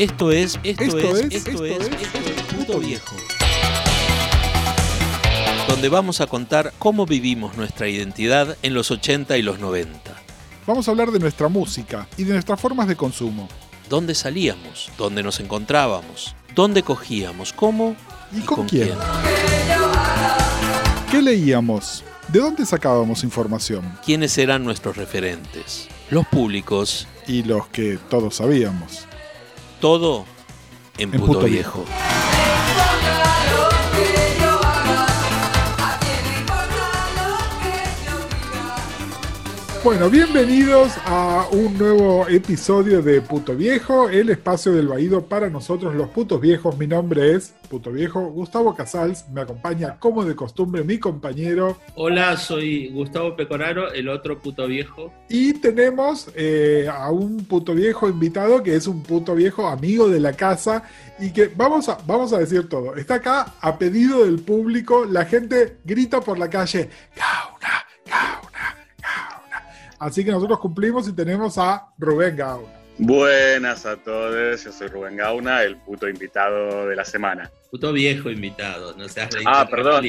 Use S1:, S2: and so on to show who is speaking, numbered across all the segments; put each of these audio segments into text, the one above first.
S1: Esto es, esto, es, esto, es, esto es Puto Viejo. Donde vamos a contar cómo vivimos nuestra identidad en los 80 y los 90.
S2: Vamos a hablar de nuestra música y de nuestras formas de consumo.
S1: ¿Dónde salíamos? ¿Dónde nos encontrábamos? ¿Dónde cogíamos? ¿Cómo?
S2: ¿Y, con, quién? ¿Qué leíamos? ¿De dónde sacábamos información?
S1: ¿Quiénes eran nuestros referentes? Los públicos.
S2: Y los que todos sabíamos.
S1: Todo en, Puto, viejo.
S2: Bueno, bienvenidos a un nuevo episodio de Puto Viejo, el espacio del Baído para nosotros los putos viejos. Mi nombre es Puto Viejo, Gustavo Casals, me acompaña como de costumbre mi compañero.
S3: Hola, soy Gustavo Pecoraro, el otro puto viejo.
S2: Y tenemos eh, a un puto viejo invitado que es un puto viejo amigo de la casa y que vamos a, vamos a decir todo. Está acá a pedido del público, la gente grita por la calle, Gauna, Gauna. Así que nosotros cumplimos y tenemos a Rubén Gauna.
S4: Buenas a todos, yo soy Rubén Gauna, el puto invitado de la semana.
S3: Puto viejo invitado, no seas
S4: Ah, perdón.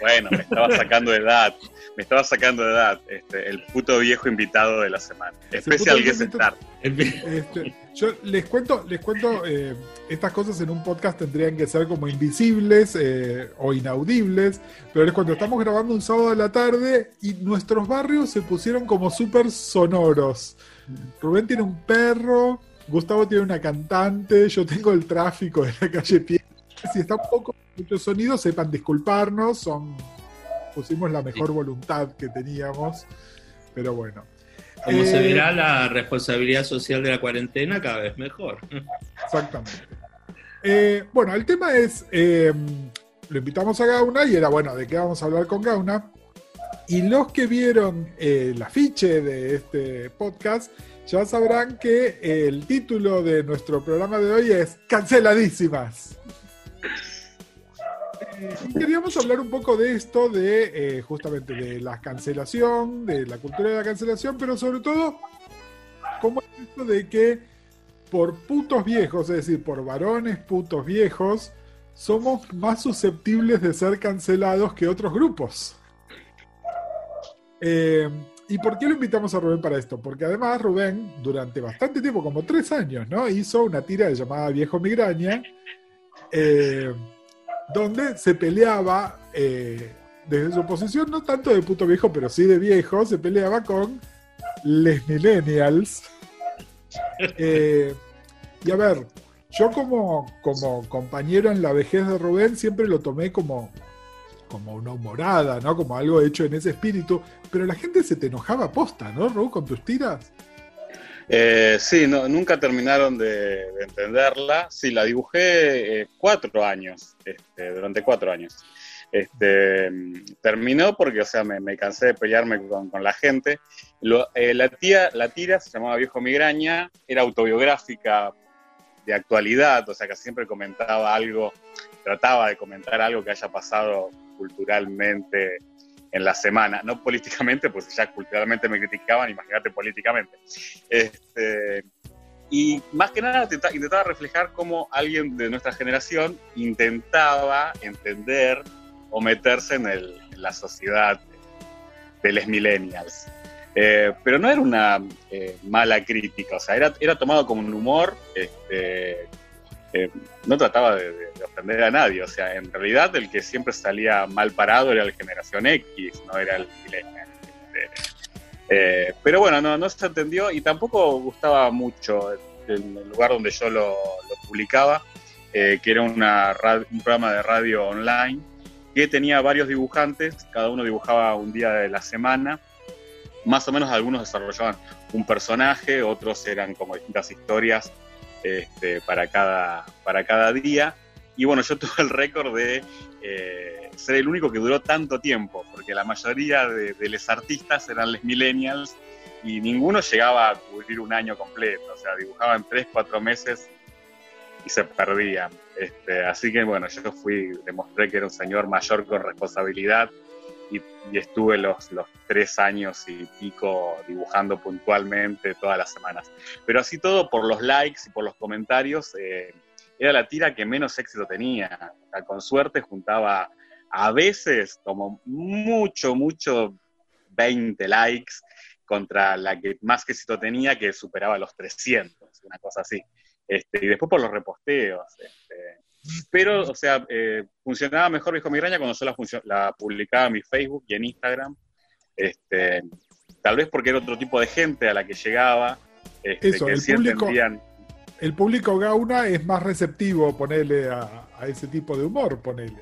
S4: Bueno, me estaba sacando de edad. Me estaba sacando de edad. Este, el puto viejo invitado de la semana. Especial guest star.
S2: Este, yo les cuento, les cuento, eh, estas cosas en un podcast tendrían que ser como invisibles eh, o inaudibles, pero es cuando estamos grabando un sábado de la tarde y nuestros barrios se pusieron como súper sonoros. Rubén tiene un perro, Gustavo tiene una cantante, yo tengo el tráfico de la calle Pie. Si está un poco mucho sonido, sepan disculparnos, son pusimos la mejor voluntad que teníamos, pero bueno.
S3: Como se eh, verá, la responsabilidad social de la cuarentena cada vez mejor.
S2: Exactamente. Eh, bueno, el tema es, eh, lo invitamos a Gauna y era, bueno, ¿de qué vamos a hablar con Gauna? Y los que vieron el afiche de este podcast ya sabrán que el título de nuestro programa de hoy es Canceladísimas queríamos hablar un poco de esto, de eh, justamente de la cancelación, de la cultura de la cancelación, pero sobre todo, cómo es esto de que por putos viejos, es decir, por varones putos viejos, somos más susceptibles de ser cancelados que otros grupos. Eh, ¿Y por qué lo invitamos a Rubén para esto? Porque además Rubén, durante bastante tiempo, como tres años, ¿no? Hizo una tira llamada Viejo Migraña. Eh, donde se peleaba eh, desde su posición, no tanto de puto viejo, pero sí de viejo, se peleaba con les millennials. Y a ver, yo como, como compañero en la vejez de Rubén siempre lo tomé como, como una humorada, ¿no? Como algo hecho en ese espíritu, pero la gente se te enojaba posta, ¿no, Rubén, con tus tiras?
S4: Eh, sí, no, nunca terminaron de, entenderla. Sí, la dibujé eh, cuatro años, este, durante cuatro años. Este, terminó porque, o sea, me, cansé de pelearme con, la gente. Eh, la, tía, la tira se llamaba Viejo Migraña, era autobiográfica de actualidad, o sea, que siempre comentaba algo, trataba de comentar algo que haya pasado culturalmente en la semana, no políticamente, pues ya culturalmente me criticaban, imagínate políticamente. Este, y más que nada intentaba reflejar cómo alguien de nuestra generación intentaba entender o meterse en, la sociedad de los millennials. Eh, pero no era una eh, mala crítica, o sea, era, era tomado como un humor este, eh, no trataba de, ofender a nadie, o sea, en realidad el que siempre salía mal parado era la generación X, no era el millennial. Eh, pero bueno, no, se entendió y tampoco gustaba mucho el, lugar donde yo lo, publicaba, eh, que era una un programa de radio online que tenía varios dibujantes, cada uno dibujaba un día de la semana, más o menos algunos desarrollaban un personaje, otros eran como distintas historias este, para, cada, para cada día. Y bueno, yo tuve el récord de eh, ser el único que duró tanto tiempo, porque la mayoría de, los artistas eran los millennials y ninguno llegaba a cubrir un año completo, o sea, dibujaban tres, cuatro meses y se perdían. Este, así que bueno, yo fui, demostré que era un señor mayor con responsabilidad y estuve los, los tres años y pico dibujando puntualmente todas las semanas. Pero así todo, por los likes y por los comentarios, eh, era la tira que menos éxito tenía. con suerte juntaba a veces como mucho, mucho 20 likes contra la que más éxito tenía, que superaba los 300, una cosa así. Este, y después por los reposteos. Este, pero, o sea, eh, funcionaba mejor Viejo Migraña cuando yo la, publicaba en mi Facebook y en Instagram. Este, tal vez porque era otro tipo de gente a la que llegaba.
S2: Este, Eso, el público, el público gauna es más receptivo, ponerle a, ese tipo de humor, ponele.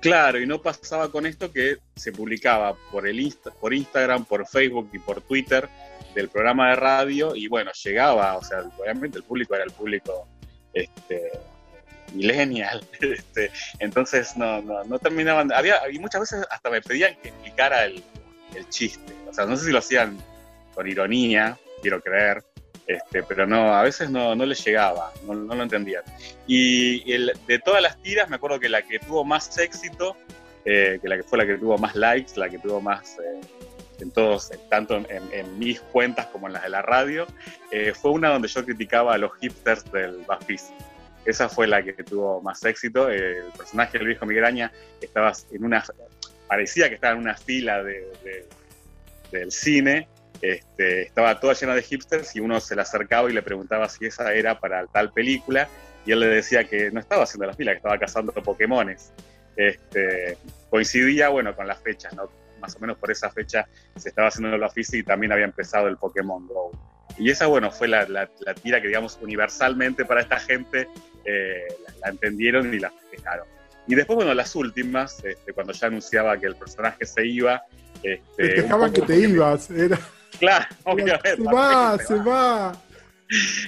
S4: Claro, y no pasaba con esto que se publicaba por, el por Instagram, por Facebook y por Twitter del programa de radio, y bueno, llegaba, o sea, obviamente el público era el público este, millennial. Este, entonces no, no, no, terminaban. Había, y muchas veces hasta me pedían que explicara el, el, chiste. O sea, no sé si lo hacían con ironía, quiero creer. Este, pero no, a veces no, no les llegaba, no, no lo entendían. Y el, de todas las tiras, me acuerdo que la que tuvo más éxito, eh, que la que fue la que tuvo más likes, la que tuvo más eh, en todos, tanto en, mis cuentas como en las de la radio, eh, fue una donde yo criticaba a los hipsters del BuzzFeed. Esa fue la que tuvo más éxito. El personaje del viejo migraña estaba en una, parecía que estaba en una fila de, del cine. Este, estaba toda llena de hipsters y uno se le acercaba y le preguntaba si esa era para tal película y él le decía que no estaba haciendo la fila, que estaba cazando Pokémones. Este, coincidía, bueno, con las fechas, ¿no? Más o menos por esa fecha se estaba haciendo la física y también había empezado el Pokémon Go. Y esa, bueno, fue la, la, tira que, digamos, universalmente para esta gente eh, la, entendieron y la festejaron. Y después, bueno, las últimas, este, cuando ya anunciaba que el personaje se iba.
S2: Este, Festejaban que te ibas, era.
S4: Claro, obviamente.
S2: Se va, se va.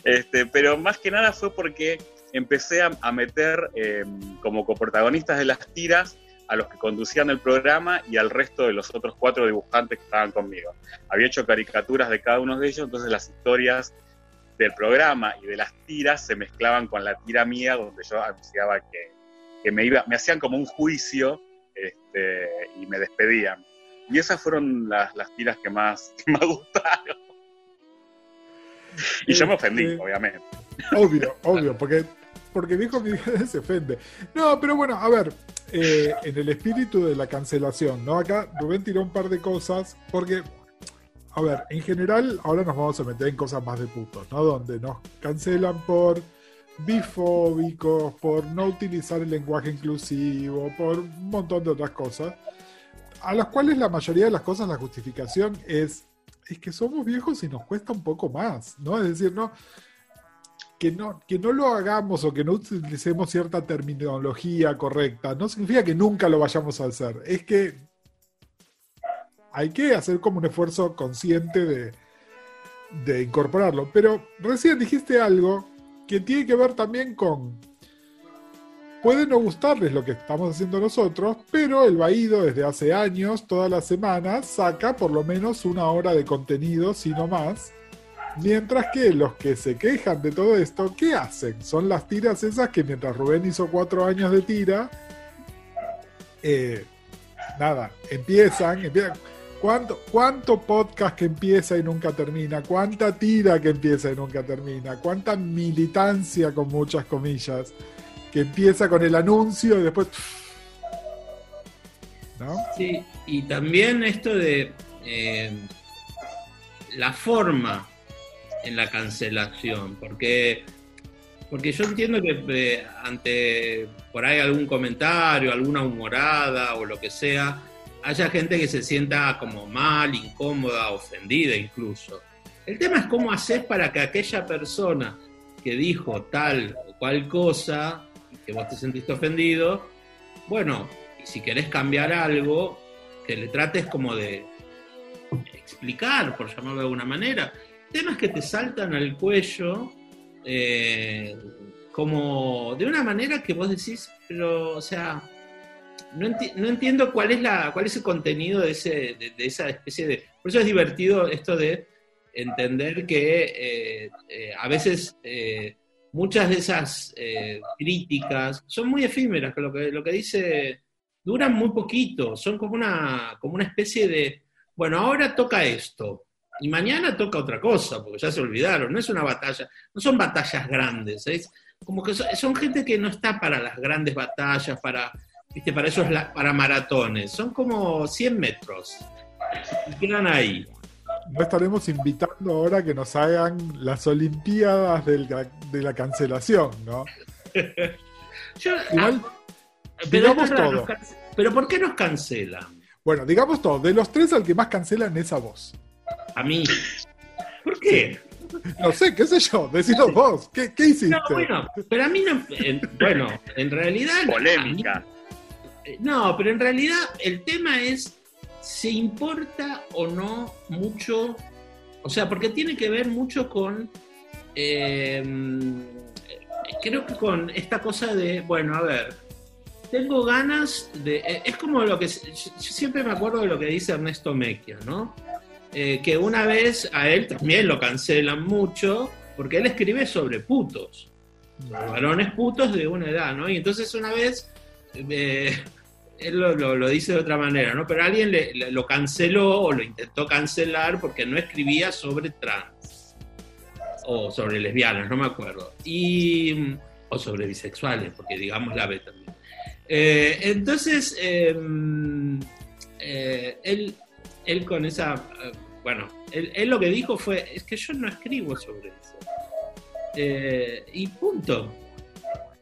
S4: Este, pero más que nada fue porque empecé a, meter em, como coprotagonistas de las tiras a los que conducían el programa y al resto de los otros cuatro dibujantes que estaban conmigo. Había hecho caricaturas de cada uno de ellos, entonces las historias del programa y de las tiras se mezclaban con la tira mía, donde yo anunciaba que, me iba, me hacían como un juicio este, y me despedían. Y esas fueron las, tiras que más, me gustaron. Y yo me ofendí, este, obviamente.
S2: Obvio, obvio, porque, porque dijo que se ofende. No, pero bueno, a ver, eh, en el espíritu de la cancelación, ¿no? Acá Rubén tiró un par de cosas, porque, a ver, en general, ahora nos vamos a meter en cosas más de putos, ¿no? Donde nos cancelan por bifóbicos, por no utilizar el lenguaje inclusivo, por un montón de otras cosas, a las cuales la mayoría de las cosas, la justificación es, es que somos viejos y nos cuesta un poco más, ¿no? Es decir, no, que no, que no lo hagamos o que no utilicemos cierta terminología correcta no significa que nunca lo vayamos a hacer. Es que hay que hacer como un esfuerzo consciente de, de incorporarlo. Pero recién dijiste algo que tiene que ver también con... Puede no gustarles lo que estamos haciendo nosotros, pero el Baído desde hace años, todas las semanas, saca por lo menos una hora de contenido, si no más, Mientras que los que se quejan de todo esto, ¿qué hacen? Son las tiras esas que mientras Rubén hizo cuatro años de tira, eh, nada, empiezan, empiezan. ¿Cuánto, ¿Cuánto podcast que empieza y nunca termina? ¿Cuánta tira que empieza y nunca termina? ¿Cuánta militancia, con muchas comillas, que empieza con el anuncio y después...
S3: ¿No? Sí, y también esto de eh, la forma en la cancelación, porque, porque yo entiendo que eh, ante por ahí algún comentario, alguna humorada o lo que sea, haya gente que se sienta como mal, incómoda, ofendida incluso. El tema es cómo haces para que aquella persona que dijo tal o cual cosa, que vos te sentiste ofendido, bueno, y si querés cambiar algo, que le trates como de explicar, por llamarlo de alguna manera temas que te saltan al cuello, eh, como de una manera que vos decís, pero, o sea, no, entiendo cuál es, la, cuál es el contenido de, ese, de, esa especie de... Por eso es divertido esto de entender que eh, eh, a veces muchas de esas críticas son muy efímeras, que lo que, lo que dice duran muy poquito, son como una, como una especie de, bueno, ahora toca esto, y mañana toca otra cosa, porque ya se olvidaron, no es una batalla, no son batallas grandes, es como que son, gente que no está para las grandes batallas, para, ¿viste? para esos para maratones, son como 100 metros, y quedan ahí.
S2: No estaremos invitando ahora que nos hagan las Olimpiadas de la cancelación, ¿no?
S3: Igual, ah, digamos todo. Pero ¿por qué nos cancelan?
S2: Bueno, digamos todo. De los tres, al que más cancelan es a vos.
S3: A mí. ¿Por qué?
S2: No sé, qué sé yo, decidos vos, ¿qué, hiciste? No,
S3: bueno, pero a mí no, bueno, en realidad...
S4: Polémica.
S3: Eh, no, pero en realidad el tema es, ¿se importa o no mucho? O sea, porque tiene que ver mucho con, em, creo que con esta cosa de, bueno, a ver, tengo ganas de, eh, es como lo que, yo siempre me acuerdo de lo que dice Ernesto Mecchia, ¿no? Eh, que una vez a él también lo cancelan mucho, porque él escribe sobre putos, varones putos de una edad, ¿no? Y entonces una vez, eh, él lo, dice de otra manera, ¿no? Pero alguien lo canceló o lo intentó cancelar porque no escribía sobre trans o sobre lesbianas, no me acuerdo. Y, o sobre bisexuales, porque digamos la B también. Eh, entonces, em, él él con esa, eh, bueno, él, lo que dijo fue, es que yo no escribo sobre eso. Eh, y punto.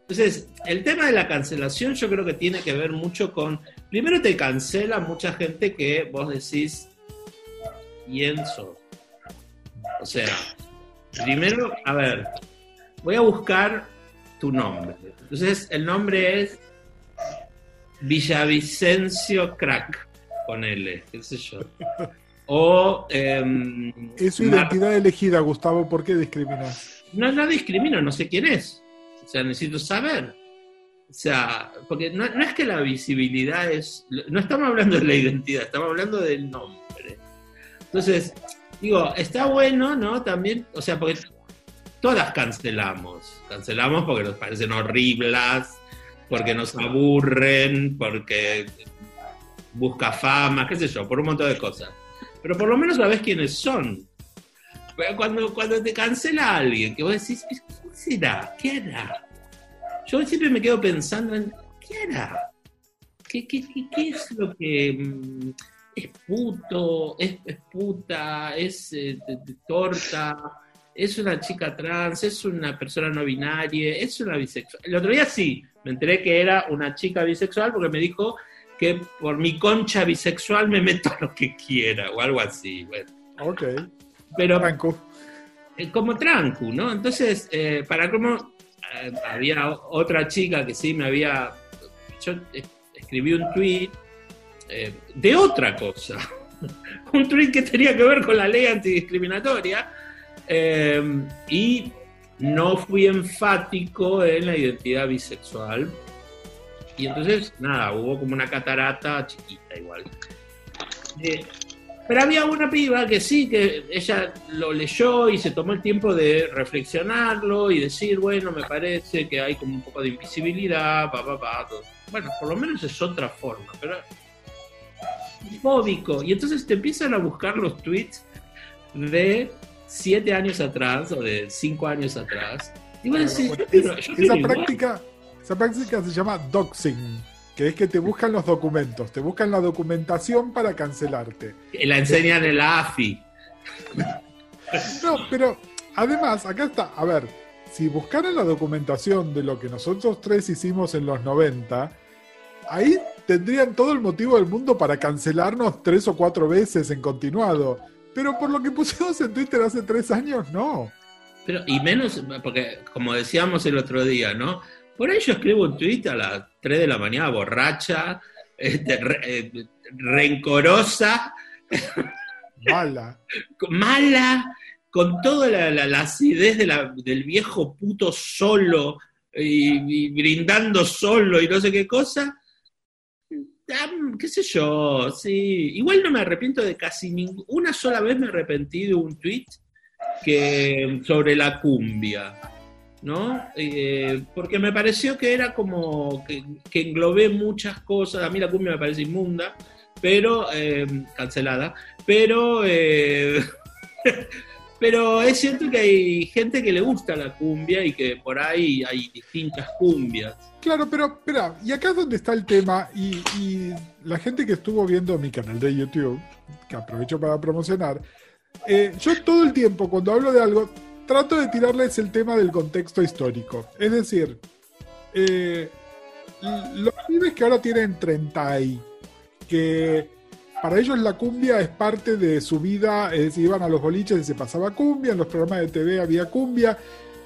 S3: Entonces, el tema de la cancelación yo creo que tiene que ver mucho con, primero te cancela mucha gente que vos decís, pienso. O sea, primero, a ver, voy a buscar tu nombre. Entonces, el nombre es Villavicencio Crack con L, qué sé yo. O. Em,
S2: es su identidad elegida, Gustavo, ¿por qué discriminas?
S3: No, no discrimino, no sé quién es. O sea, necesito saber. O sea, porque no, es que la visibilidad es. No estamos hablando de la identidad, estamos hablando del nombre. Entonces, digo, está bueno, ¿no? También, o sea, porque todas cancelamos. Cancelamos porque nos parecen horribles, porque nos aburren, porque busca fama, qué sé yo, por un montón de cosas. Pero por lo menos sabes quiénes son. Cuando, cuando te cancela alguien, que vos decís, ¿qué será? ¿Qué era? Yo siempre me quedo pensando en, ¿qué era? ¿Qué, qué, qué, es lo que mm, es puto, es, puta, es eh, torta, es una chica trans, es una persona no binaria, es una bisexual? El otro día sí, me enteré que era una chica bisexual porque me dijo que por mi concha bisexual me meto lo que quiera o algo así. Bueno.
S2: Ok.
S3: Pero, tranco. Eh, como tranco, ¿no? Entonces, eh, para cómo eh, había otra chica que sí me había. Yo escribí un tweet de otra cosa. un tweet que tenía que ver con la ley antidiscriminatoria. y no fui enfático en la identidad bisexual y entonces, nada, hubo como una catarata chiquita igual. Eh, pero había una piba que sí, que ella lo leyó y se tomó el tiempo de reflexionarlo y decir, bueno, me parece que hay como un poco de invisibilidad, pa, pa, pa, Bueno, por lo menos es otra forma, pero fóbico. Y entonces te empiezan a buscar los tweets de siete años atrás o de cinco años atrás. Y vos decís,
S2: esa práctica, esa práctica se llama doxing, que es que te buscan los documentos, te buscan la documentación para cancelarte.
S3: La enseñan en la AFI.
S2: No, pero además, acá está, a ver, si buscaran la documentación de lo que nosotros tres hicimos en los 90, ahí tendrían todo el motivo del mundo para cancelarnos tres o cuatro veces en continuado. Pero por lo que pusimos en Twitter hace tres años, no.
S3: Pero, y menos, porque como decíamos el otro día, ¿no? Por ahí yo escribo un tweet a las 3 de la mañana, borracha, este, eh, rencorosa.
S2: Mala.
S3: mala, con toda la, acidez del viejo puto solo y, brindando solo y no sé qué cosa. qué sé yo, sí. Igual no me arrepiento de casi ninguna. Una sola vez me arrepentí de un tweet que, sobre la cumbia ¿no? Eh, porque me pareció que era como que, que, englobé muchas cosas. A mí la cumbia me parece inmunda, pero eh, cancelada. Pero, eh, pero es cierto que hay gente que le gusta la cumbia y que por ahí hay distintas cumbias.
S2: Claro, pero espera, y acá es donde está el tema, y, la gente que estuvo viendo mi canal de YouTube, que aprovecho para promocionar, yo todo el tiempo, cuando hablo de algo, trato de tirarles el tema del contexto histórico. Es decir, eh, los pibes que ahora tienen 30 y que para ellos la cumbia es parte de su vida, es decir, iban a los boliches y se pasaba cumbia, en los programas de TV había cumbia.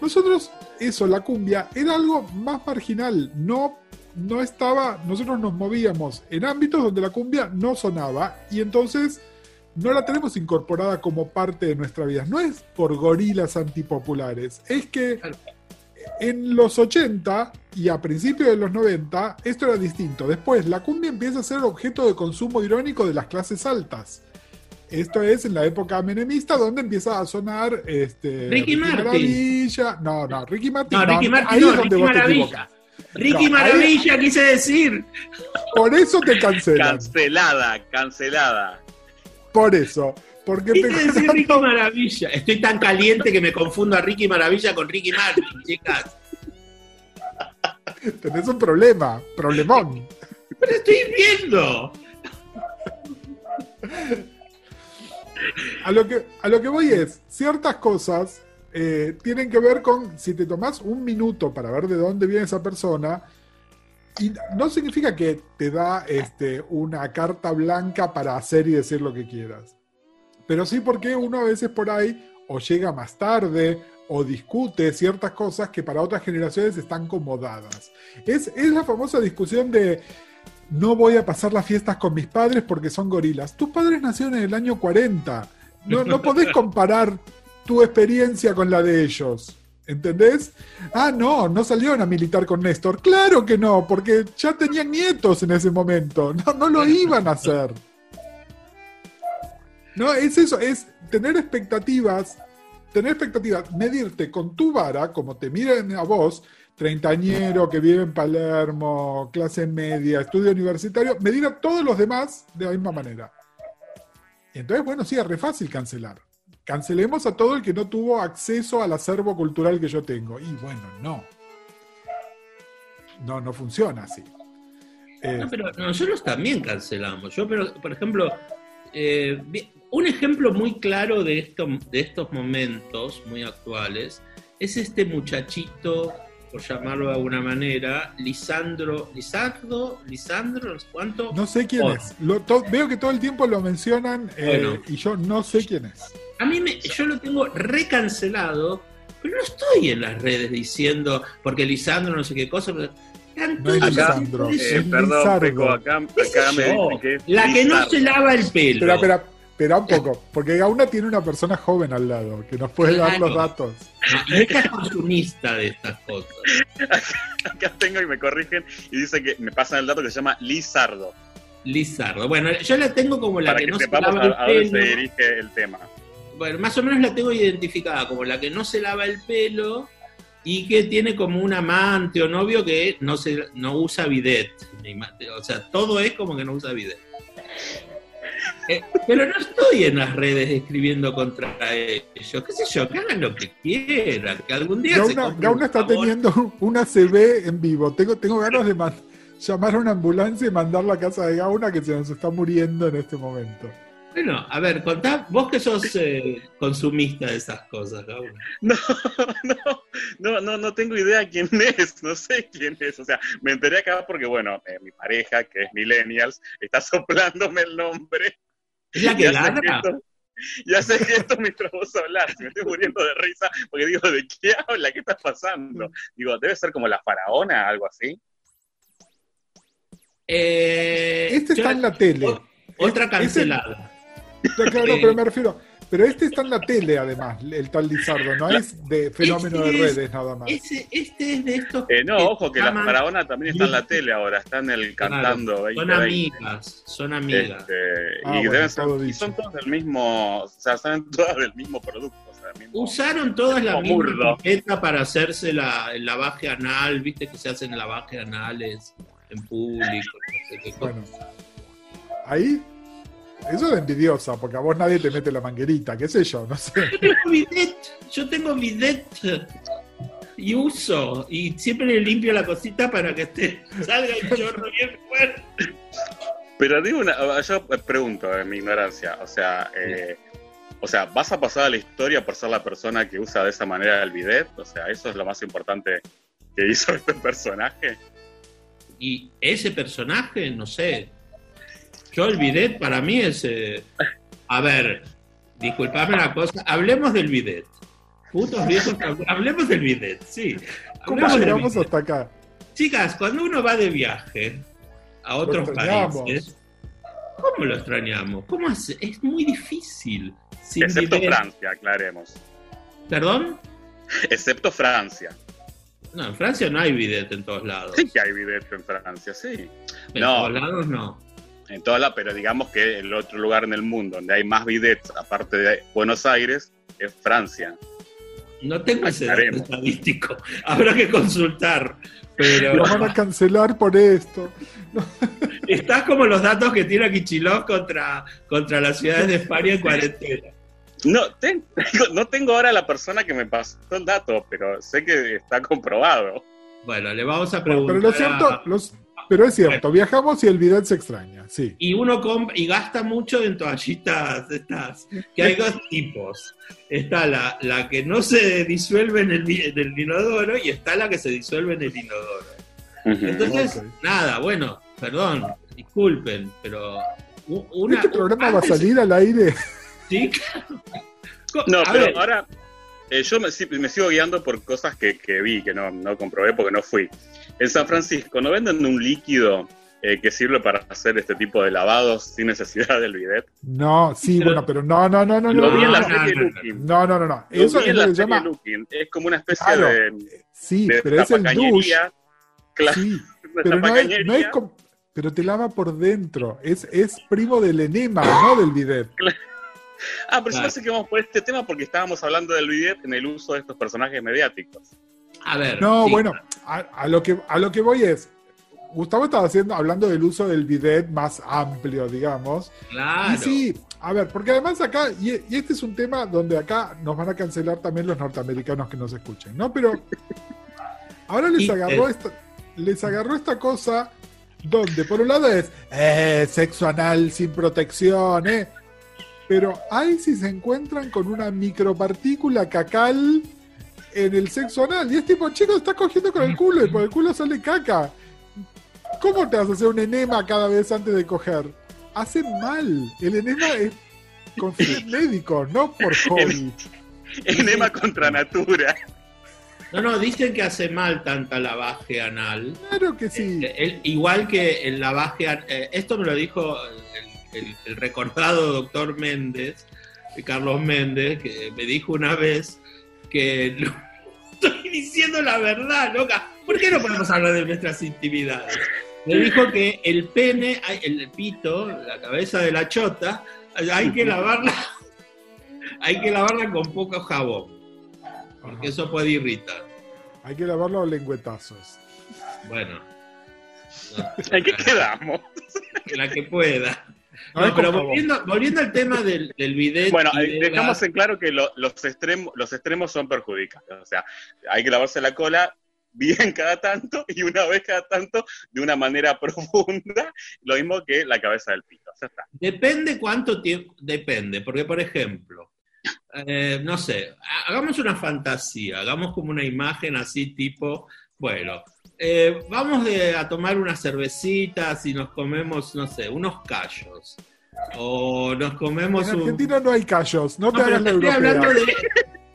S2: Nosotros, eso, la cumbia, era algo más marginal, no, no estaba, nosotros nos movíamos en ámbitos donde la cumbia no sonaba y entonces no la tenemos incorporada como parte de nuestra vida. No es por gorilas antipopulares, es que en los 80 y a principios de los 90 esto era distinto. Después la cumbia empieza a ser objeto de consumo irónico de las clases altas. Esto es en la época menemista donde empieza a sonar este,
S3: Ricky, Ricky
S2: Maravilla. No, no, Ricky Martin.
S3: No, Ricky Martin, ahí no, es donde Ricky vos Maravilla. te Ricky no, Maravilla, ahí... quise decir.
S2: Por eso te cancelan.
S4: Cancelada, cancelada.
S2: Por eso. Porque
S3: ¿Qué te decir Ricky Maravilla? Estoy tan caliente que me confundo a Ricky Maravilla con Ricky Martin, chicas.
S2: Tenés un problema, problemón.
S3: Pero estoy viendo.
S2: A lo que, a lo que voy es, ciertas cosas eh, tienen que ver con si te tomás un minuto para ver de dónde viene esa persona, y no significa que te da este, una carta blanca para hacer y decir lo que quieras. Pero sí porque uno a veces por ahí o llega más tarde o discute ciertas cosas que para otras generaciones están comodadas. Es, es la famosa discusión de no voy a pasar las fiestas con mis padres porque son gorilas. Tus padres nacieron en el año 40. No, no podés comparar tu experiencia con la de ellos. ¿Entendés? Ah, no, no salieron a militar con Néstor. Claro que no, porque ya tenían nietos en ese momento. No, lo iban a hacer. No, es eso, es tener expectativas, tener expectativas, medirte con tu vara, como te miren a vos, treintañero que vive en Palermo, clase media, estudio universitario, medir a todos los demás de la misma manera. Y entonces, bueno, sí, es re fácil cancelar. Cancelemos a todo el que no tuvo acceso al acervo cultural que yo tengo. Y bueno, no. No, no funciona así.
S3: Eh, no, pero nosotros también cancelamos. Yo, pero, por ejemplo, eh, un ejemplo muy claro de, esto, de estos momentos muy actuales es este muchachito por llamarlo de alguna manera, Lisandro, Lisandro, Lisandro, ¿cuánto?
S2: No sé quién oh. es. Lo, to, veo que todo el tiempo lo mencionan eh, bueno, y yo no sé quién es.
S3: A mí me, yo lo tengo recancelado, pero no estoy en las redes diciendo porque Lisandro no sé qué cosa. Pero,
S2: no es Lisandro,
S4: eh, es perdón, Peco, acá, acá me,
S3: que La que no se lava el pelo.
S2: Espera, espera, espera un poco, porque Gauna tiene una persona joven al lado que nos puede
S3: Claro.
S2: dar los datos.
S3: Esta es consumista de estas cosas.
S4: acá tengo y me corrigen y dice que me pasan el dato que se llama Lizardo.
S3: Lizardo. Bueno, yo la tengo como la
S4: para
S3: que,
S4: que,
S3: no se lava el
S4: a, a dónde se
S3: pelo.
S4: dirige el tema.
S3: Bueno, más o menos la tengo identificada como la que no se lava el pelo y que tiene como un amante o novio que no se no usa bidet. O sea, todo es como que no usa bidet. Eh, pero no estoy en las redes escribiendo contra ellos. ¿Qué sé yo? Que hagan lo que quieran. Que algún día
S2: Gauna, Gauna
S3: un
S2: está teniendo una CB en vivo. Tengo, tengo ganas de llamar a una ambulancia y mandarla a casa de Gauna que se nos está muriendo en este momento.
S3: Bueno, a ver, contá, vos que sos eh, consumista de esas cosas.
S4: No, no, no, no, no tengo idea quién es, no sé quién es. O sea, me enteré acá porque, bueno, eh, mi pareja, que es Millennials, está soplándome el nombre.
S3: ¿Es la que ladra?
S4: gestos- Y hace gestos mientras vos hablas. Me estoy muriendo de risa porque digo, ¿de qué habla? ¿Qué está pasando? Digo, debe ser como la faraona, algo así.
S3: Eh,
S2: Este
S3: yo-
S2: está en la tele.
S3: o- Otra cancelada.
S2: Claro, pero me refiero. Pero este está en la tele, además, el tal Lizardo. No es de fenómeno de
S3: Este es-
S2: redes nada más.
S3: Este es de estos.
S4: Eh, no, ojo, que la faraona también está en la tele ahora, está en el cantando
S3: Claro,
S4: 20,
S3: Son amigas, son amigas.
S4: Este,
S2: Ah,
S4: y,
S2: bueno,
S4: deben ser-
S2: todo
S4: y son todos del mismo, o sea, son todas del mismo producto, o sea, mismo-
S3: Usaron todas la misma etiqueta para hacerse la, el lavaje anal, viste que se hacen lavaje anales en público, no sé qué.
S2: Bueno, ahí, eso es envidiosa, porque a vos nadie te mete la manguerita, qué sé yo, no sé.
S3: Yo tengo bidet, yo tengo bidet y uso, y siempre le limpio la cosita para que esté, salga el chorro bien fuerte.
S4: Pero digo una, yo pregunto en mi ignorancia, o sea, eh, o sea, ¿vas a pasar a la historia por ser la persona que usa de esa manera el bidet? O sea, eso es lo más importante que hizo este personaje.
S3: Y ese personaje, no sé, yo el bidet para mí es, eh, a ver, disculpame la cosa, hablemos del bidet. Putos viejos, hab- hablemos del bidet, sí.
S2: ¿Cómo llegamos hasta acá?
S3: Chicas, cuando uno va de viaje a otros países, ¿cómo lo extrañamos? ¿Cómo hace? Es muy difícil. Sin
S4: Excepto
S3: bidet.
S4: Francia, aclaremos.
S3: ¿Perdón?
S4: Excepto Francia.
S3: No, en Francia no hay bidet en todos lados.
S4: Sí que hay bidet en Francia, sí.
S3: En
S4: no.
S3: todos lados no.
S4: En todas las, pero digamos que el otro lugar en el mundo donde hay más bidets, aparte de Buenos Aires, es Francia.
S3: No tengo ese dato estadístico. Habrá que consultar. Pero
S2: Lo van a cancelar por esto.
S3: estás como los datos que tira Kichilov contra, contra las ciudades de España en cuarentena.
S4: No, ten- no tengo ahora la persona que me pasó el dato, pero sé que está comprobado.
S3: Bueno, le vamos a
S2: Pero
S3: preguntar.
S2: lo cierto,
S3: a-
S2: los- pero es cierto, viajamos y el bidet se extraña, sí.
S3: Y uno compra y gasta mucho en toallitas estas, que hay dos tipos. Está la, la que no se disuelve en el, en el inodoro y está la que se disuelve en el inodoro. Entonces, nada, bueno, perdón, disculpen, pero una...
S2: ¿Este programa va a salir al aire?
S3: Sí, claro.
S4: No,
S3: a
S4: pero
S3: ver,
S4: ahora eh, yo me, sí- me sigo guiando por cosas que, que vi, que no, no comprobé porque no fui. En San Francisco, ¿no venden un líquido eh, que sirve para hacer este tipo de lavados sin necesidad del bidet?
S2: No, sí,
S3: Pero-
S2: bueno, pero no, no, no, no,
S4: Lo
S2: no,
S4: vi en la
S3: no,
S4: serie
S3: no, no.
S4: Looking.
S2: no, no, no, no.
S4: Lo
S2: Eso es lo
S4: la
S2: que se llama,
S4: Looking. Es como una especie
S2: Claro.
S4: de,
S2: sí,
S4: de
S2: pero es el douche.
S4: Claro,
S2: sí, pero no es, no
S4: tapacañería.
S2: es como- pero te lava por dentro, es, es primo del enema, no del bidet.
S4: Ah, pero yo
S3: Claro.
S4: pensé que vamos por este tema porque estábamos hablando del bidet en el uso de estos personajes mediáticos.
S3: a ver.
S2: No,
S3: sí.
S2: bueno, a, a lo que, a lo que voy es, Gustavo estaba haciendo, hablando del uso del bidet más amplio, digamos.
S3: Claro.
S2: Y sí, a ver, porque además acá, y, y este es un tema donde acá nos van a cancelar también los norteamericanos que nos escuchen, ¿no? Pero ahora les
S3: Y,
S2: agarró
S3: eh,
S2: esta, les agarró esta cosa donde por un lado es eh, sexo anal sin protección, ¿eh? Pero ahí sí se encuentran con una micropartícula cacal en el sexo anal. Y es tipo, chico, estás cogiendo con el culo y por el culo sale caca. ¿Cómo te vas a hacer un enema cada vez antes de coger? Hacen mal. El enema es con fines médicos, no por hobby.
S4: Enema contra natura.
S3: No, no, dicen que hace mal tanta lavaje anal.
S2: Claro que sí.
S3: Eh, el- igual que el lavaje, eh, esto me lo dijo el, el- recordado doctor Méndez, eh, Carlos Méndez, que me dijo una vez que no- estoy diciendo la verdad, loca. ¿Por qué no podemos hablar de nuestras intimidades? Me dijo que el pene, el pito, la cabeza de la chota, hay que lavarla, hay que lavarla con poco jabón, porque eso puede irritar.
S2: Hay que lavarlo a lengüetazos.
S3: Bueno.
S4: ¿En qué quedamos?
S3: que la que pueda.
S2: No,
S3: pero volviendo, volviendo al tema del, del bidet.
S4: Bueno,
S3: de
S4: dejamos
S3: la-
S4: en claro que lo- los, extremos, los extremos son perjudicantes. O sea, hay que lavarse la cola bien cada tanto y una vez cada tanto de una manera profunda, lo mismo que la cabeza del pito. Está.
S3: Depende cuánto tiempo. Depende, porque por ejemplo, eh, no sé, ha- hagamos una fantasía, hagamos como una imagen así tipo, bueno, eh, vamos de- a tomar unas cervecitas y nos comemos, no sé, unos callos. O nos comemos
S2: En
S3: un.
S2: Argentina no hay callos, no,
S3: No,
S2: te hagas la
S3: te estoy
S2: europea.
S3: hablando de.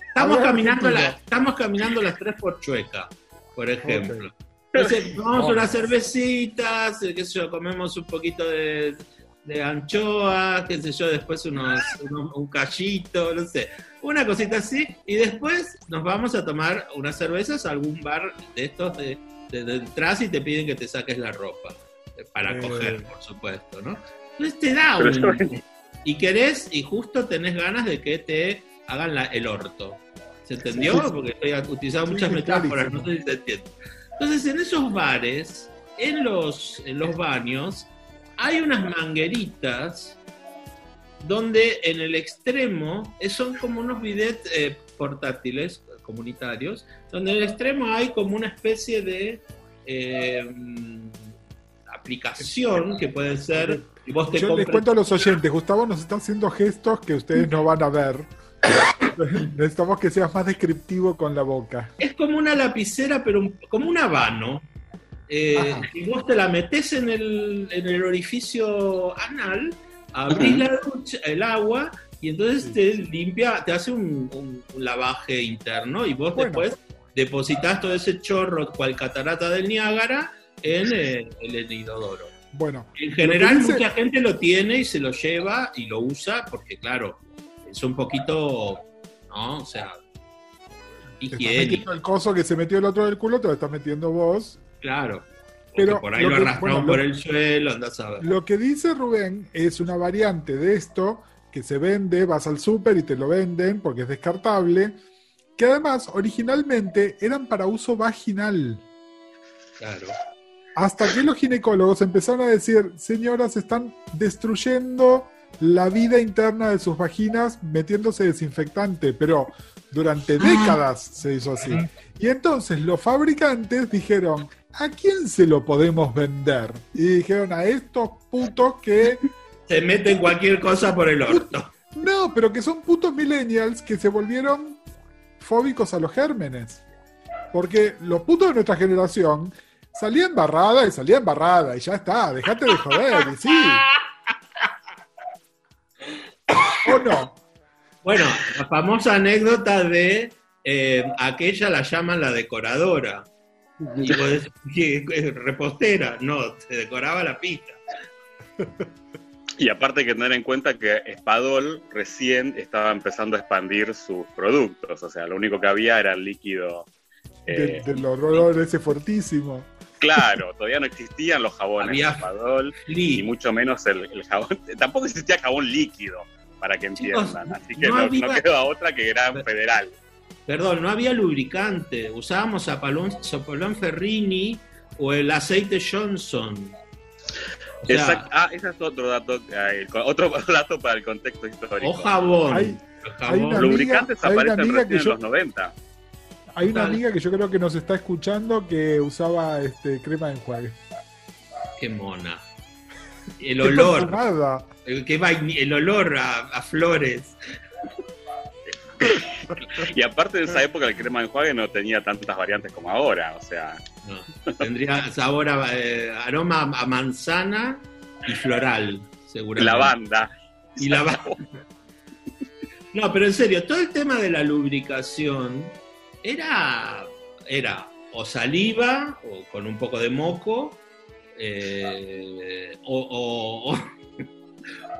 S3: Estamos caminando, la- estamos caminando las tres por Chueca, por ejemplo. Entonces, vamos a unas cervecitas, eh, qué sé yo, comemos un poquito de, de anchoa, qué sé yo, después unos, unos- un callito, no sé, una cosita así, y después nos vamos a tomar unas cervezas a algún bar de estos de, de, de entras y te piden que te saques la ropa, eh, para
S2: Eh.
S3: coger, por supuesto, ¿no? Entonces te da un...
S4: yo-
S3: Y querés, y justo tenés ganas de que te hagan la- el orto. ¿Se entendió?
S2: Sí.
S3: Porque estoy utilizando muchas metáforas, no sé si se entiende. Entonces, en esos bares, en los, en los baños, hay unas mangueritas donde en el extremo eh, son como unos bidets eh, portátiles comunitarios, donde en el extremo hay como una especie de eh, aplicación que puede ser. y vos te
S2: Yo les cuento a los oyentes, Gustavo nos está haciendo gestos que ustedes no van a ver. Necesitamos que seas más descriptivo con la boca.
S3: Es como una lapicera, pero un- como un habano. Eh, y vos te la metés en el, en el orificio anal, abrís la ducha, el agua, y entonces te limpia, te hace un, un- un lavaje interno, y vos
S2: Bueno.
S3: después depositas todo ese chorro, cual catarata del Niágara, en eh, el inodoro.
S2: Bueno,
S3: En general,
S2: dice-
S3: mucha gente lo tiene y se lo lleva y lo usa, porque claro, es un poquito, ¿no? O sea,
S2: te estás
S3: higiénico.
S2: metiendo el coso que se metió el otro del culo, te lo estás metiendo vos.
S3: Claro.
S2: Pero
S3: por ahí
S2: lo
S3: lo,
S2: que-
S3: arrastramos
S2: bueno,
S3: por
S2: lo-
S3: el suelo, andás a ver.
S2: Lo que dice Rubén es una variante de esto que se vende, vas al súper y te lo venden porque es descartable, que además originalmente eran para uso vaginal.
S3: Claro.
S2: Hasta que los ginecólogos empezaron a decir, señoras, están destruyendo la vida interna de sus vaginas metiéndose desinfectante, pero durante décadas se hizo así. Y entonces los fabricantes dijeron, ¿a quién se lo podemos vender? Y dijeron a estos putos que,
S3: Se meten cualquier cosa por el orto.
S2: no, pero que son putos millennials que se volvieron fóbicos a los gérmenes. Porque los putos de nuestra generación salían embarrada y salía embarrada y ya está, dejate de joder, y sí. ¿O no?
S3: Bueno, la famosa anécdota de eh, aquella la llaman la decoradora. Y vos decís, ¿qué? ¿Es repostera, no, te decoraba la pista.
S4: Y aparte hay que tener en cuenta que Espadol recién estaba empezando a expandir sus productos, o sea, lo único que había era el líquido. eh,
S2: Del, del horror ese fuertísimo.
S4: Claro, todavía no existían los jabones
S3: Había
S4: Espadol, y
S3: Flea.
S4: mucho menos el, el jabón. Tampoco existía jabón líquido, para que
S3: Chicos,
S4: entiendan. Así que
S3: no
S4: no, no
S3: había-
S4: quedó otra que Gran Federal.
S3: Perdón, no había lubricante. Usábamos Zapalón Ferrini o el aceite Johnson. O sea,
S4: Exact- ah, ese es otro dato, otro dato para el contexto histórico.
S3: o jabón.
S2: Hay- hay
S3: jabón.
S2: una- amiga-
S4: lubricantes
S2: hay una
S4: aparecen
S2: amiga
S4: recién
S2: que yo-
S4: en los 90.
S2: Hay una amiga que yo creo que nos está escuchando que usaba este crema de enjuague.
S3: Qué mona. El olor. El, qué vaini- el olor a, a flores.
S4: Y aparte de esa época, el crema de enjuague no tenía tantas variantes como ahora. O sea,
S3: No, tendría sabor a eh, aroma a manzana y floral, seguramente.
S4: lavanda.
S3: Y lavanda. No, pero en serio, todo el tema de la lubricación era, era o saliva o con un poco de moco eh, o, o- o-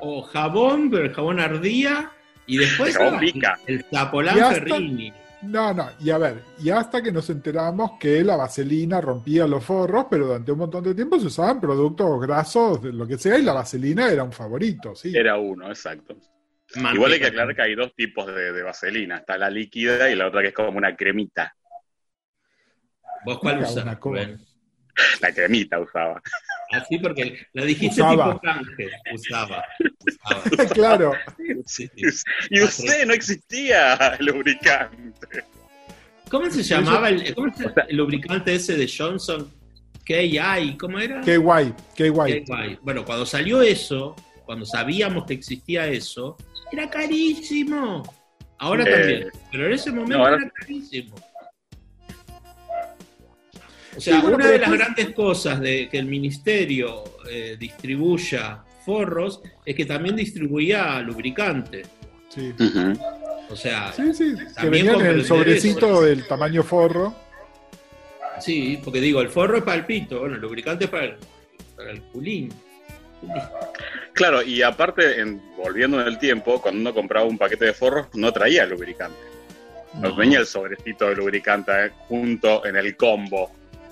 S3: o jabón, pero el jabón ardía y después
S4: El pica.
S3: Zapolán
S2: hasta-
S3: Ferrini.
S2: No, no, y a ver, y hasta que nos enteramos que la vaselina rompía los forros, pero durante un montón de tiempo se usaban productos grasos, de lo que sea, y la vaselina era un favorito, sí.
S4: Era uno, exacto. Igual hay que aclarar que hay dos tipos de, de vaselina. Está la líquida y la otra que es como una cremita.
S3: ¿Vos cuál
S2: Era
S4: La cremita usaba.
S3: Así porque la dijiste
S2: Usaba.
S3: tipo canje. Usaba. usaba.
S2: claro,
S3: Sí.
S4: Y usted no existía el lubricante.
S3: ¿Cómo se llamaba el, cómo se- el lubricante ese de Johnson? KI, ¿cómo era?
S2: guay.
S3: KY. Bueno, cuando salió eso, cuando sabíamos que existía eso, era carísimo. Ahora
S4: Eh,
S3: también, pero en ese momento
S4: no, ahora-
S3: era carísimo. O sea,
S2: Sí, bueno,
S3: una de las grandes cosas de que el ministerio eh, distribuya forros es que también distribuía lubricante.
S2: Sí,
S3: O sea,
S2: sí, sí, que
S3: También
S2: venían en el sobrecito
S3: eso.
S2: del tamaño forro.
S3: sí, porque digo, el forro es para el pito, bueno, el lubricante es para el, para el culín.
S4: Claro, y aparte, en- volviendo en el tiempo, cuando uno compraba un paquete de forros, no traía lubricante. No,
S3: No.
S4: venía el sobrecito de lubricante eh, junto en el combo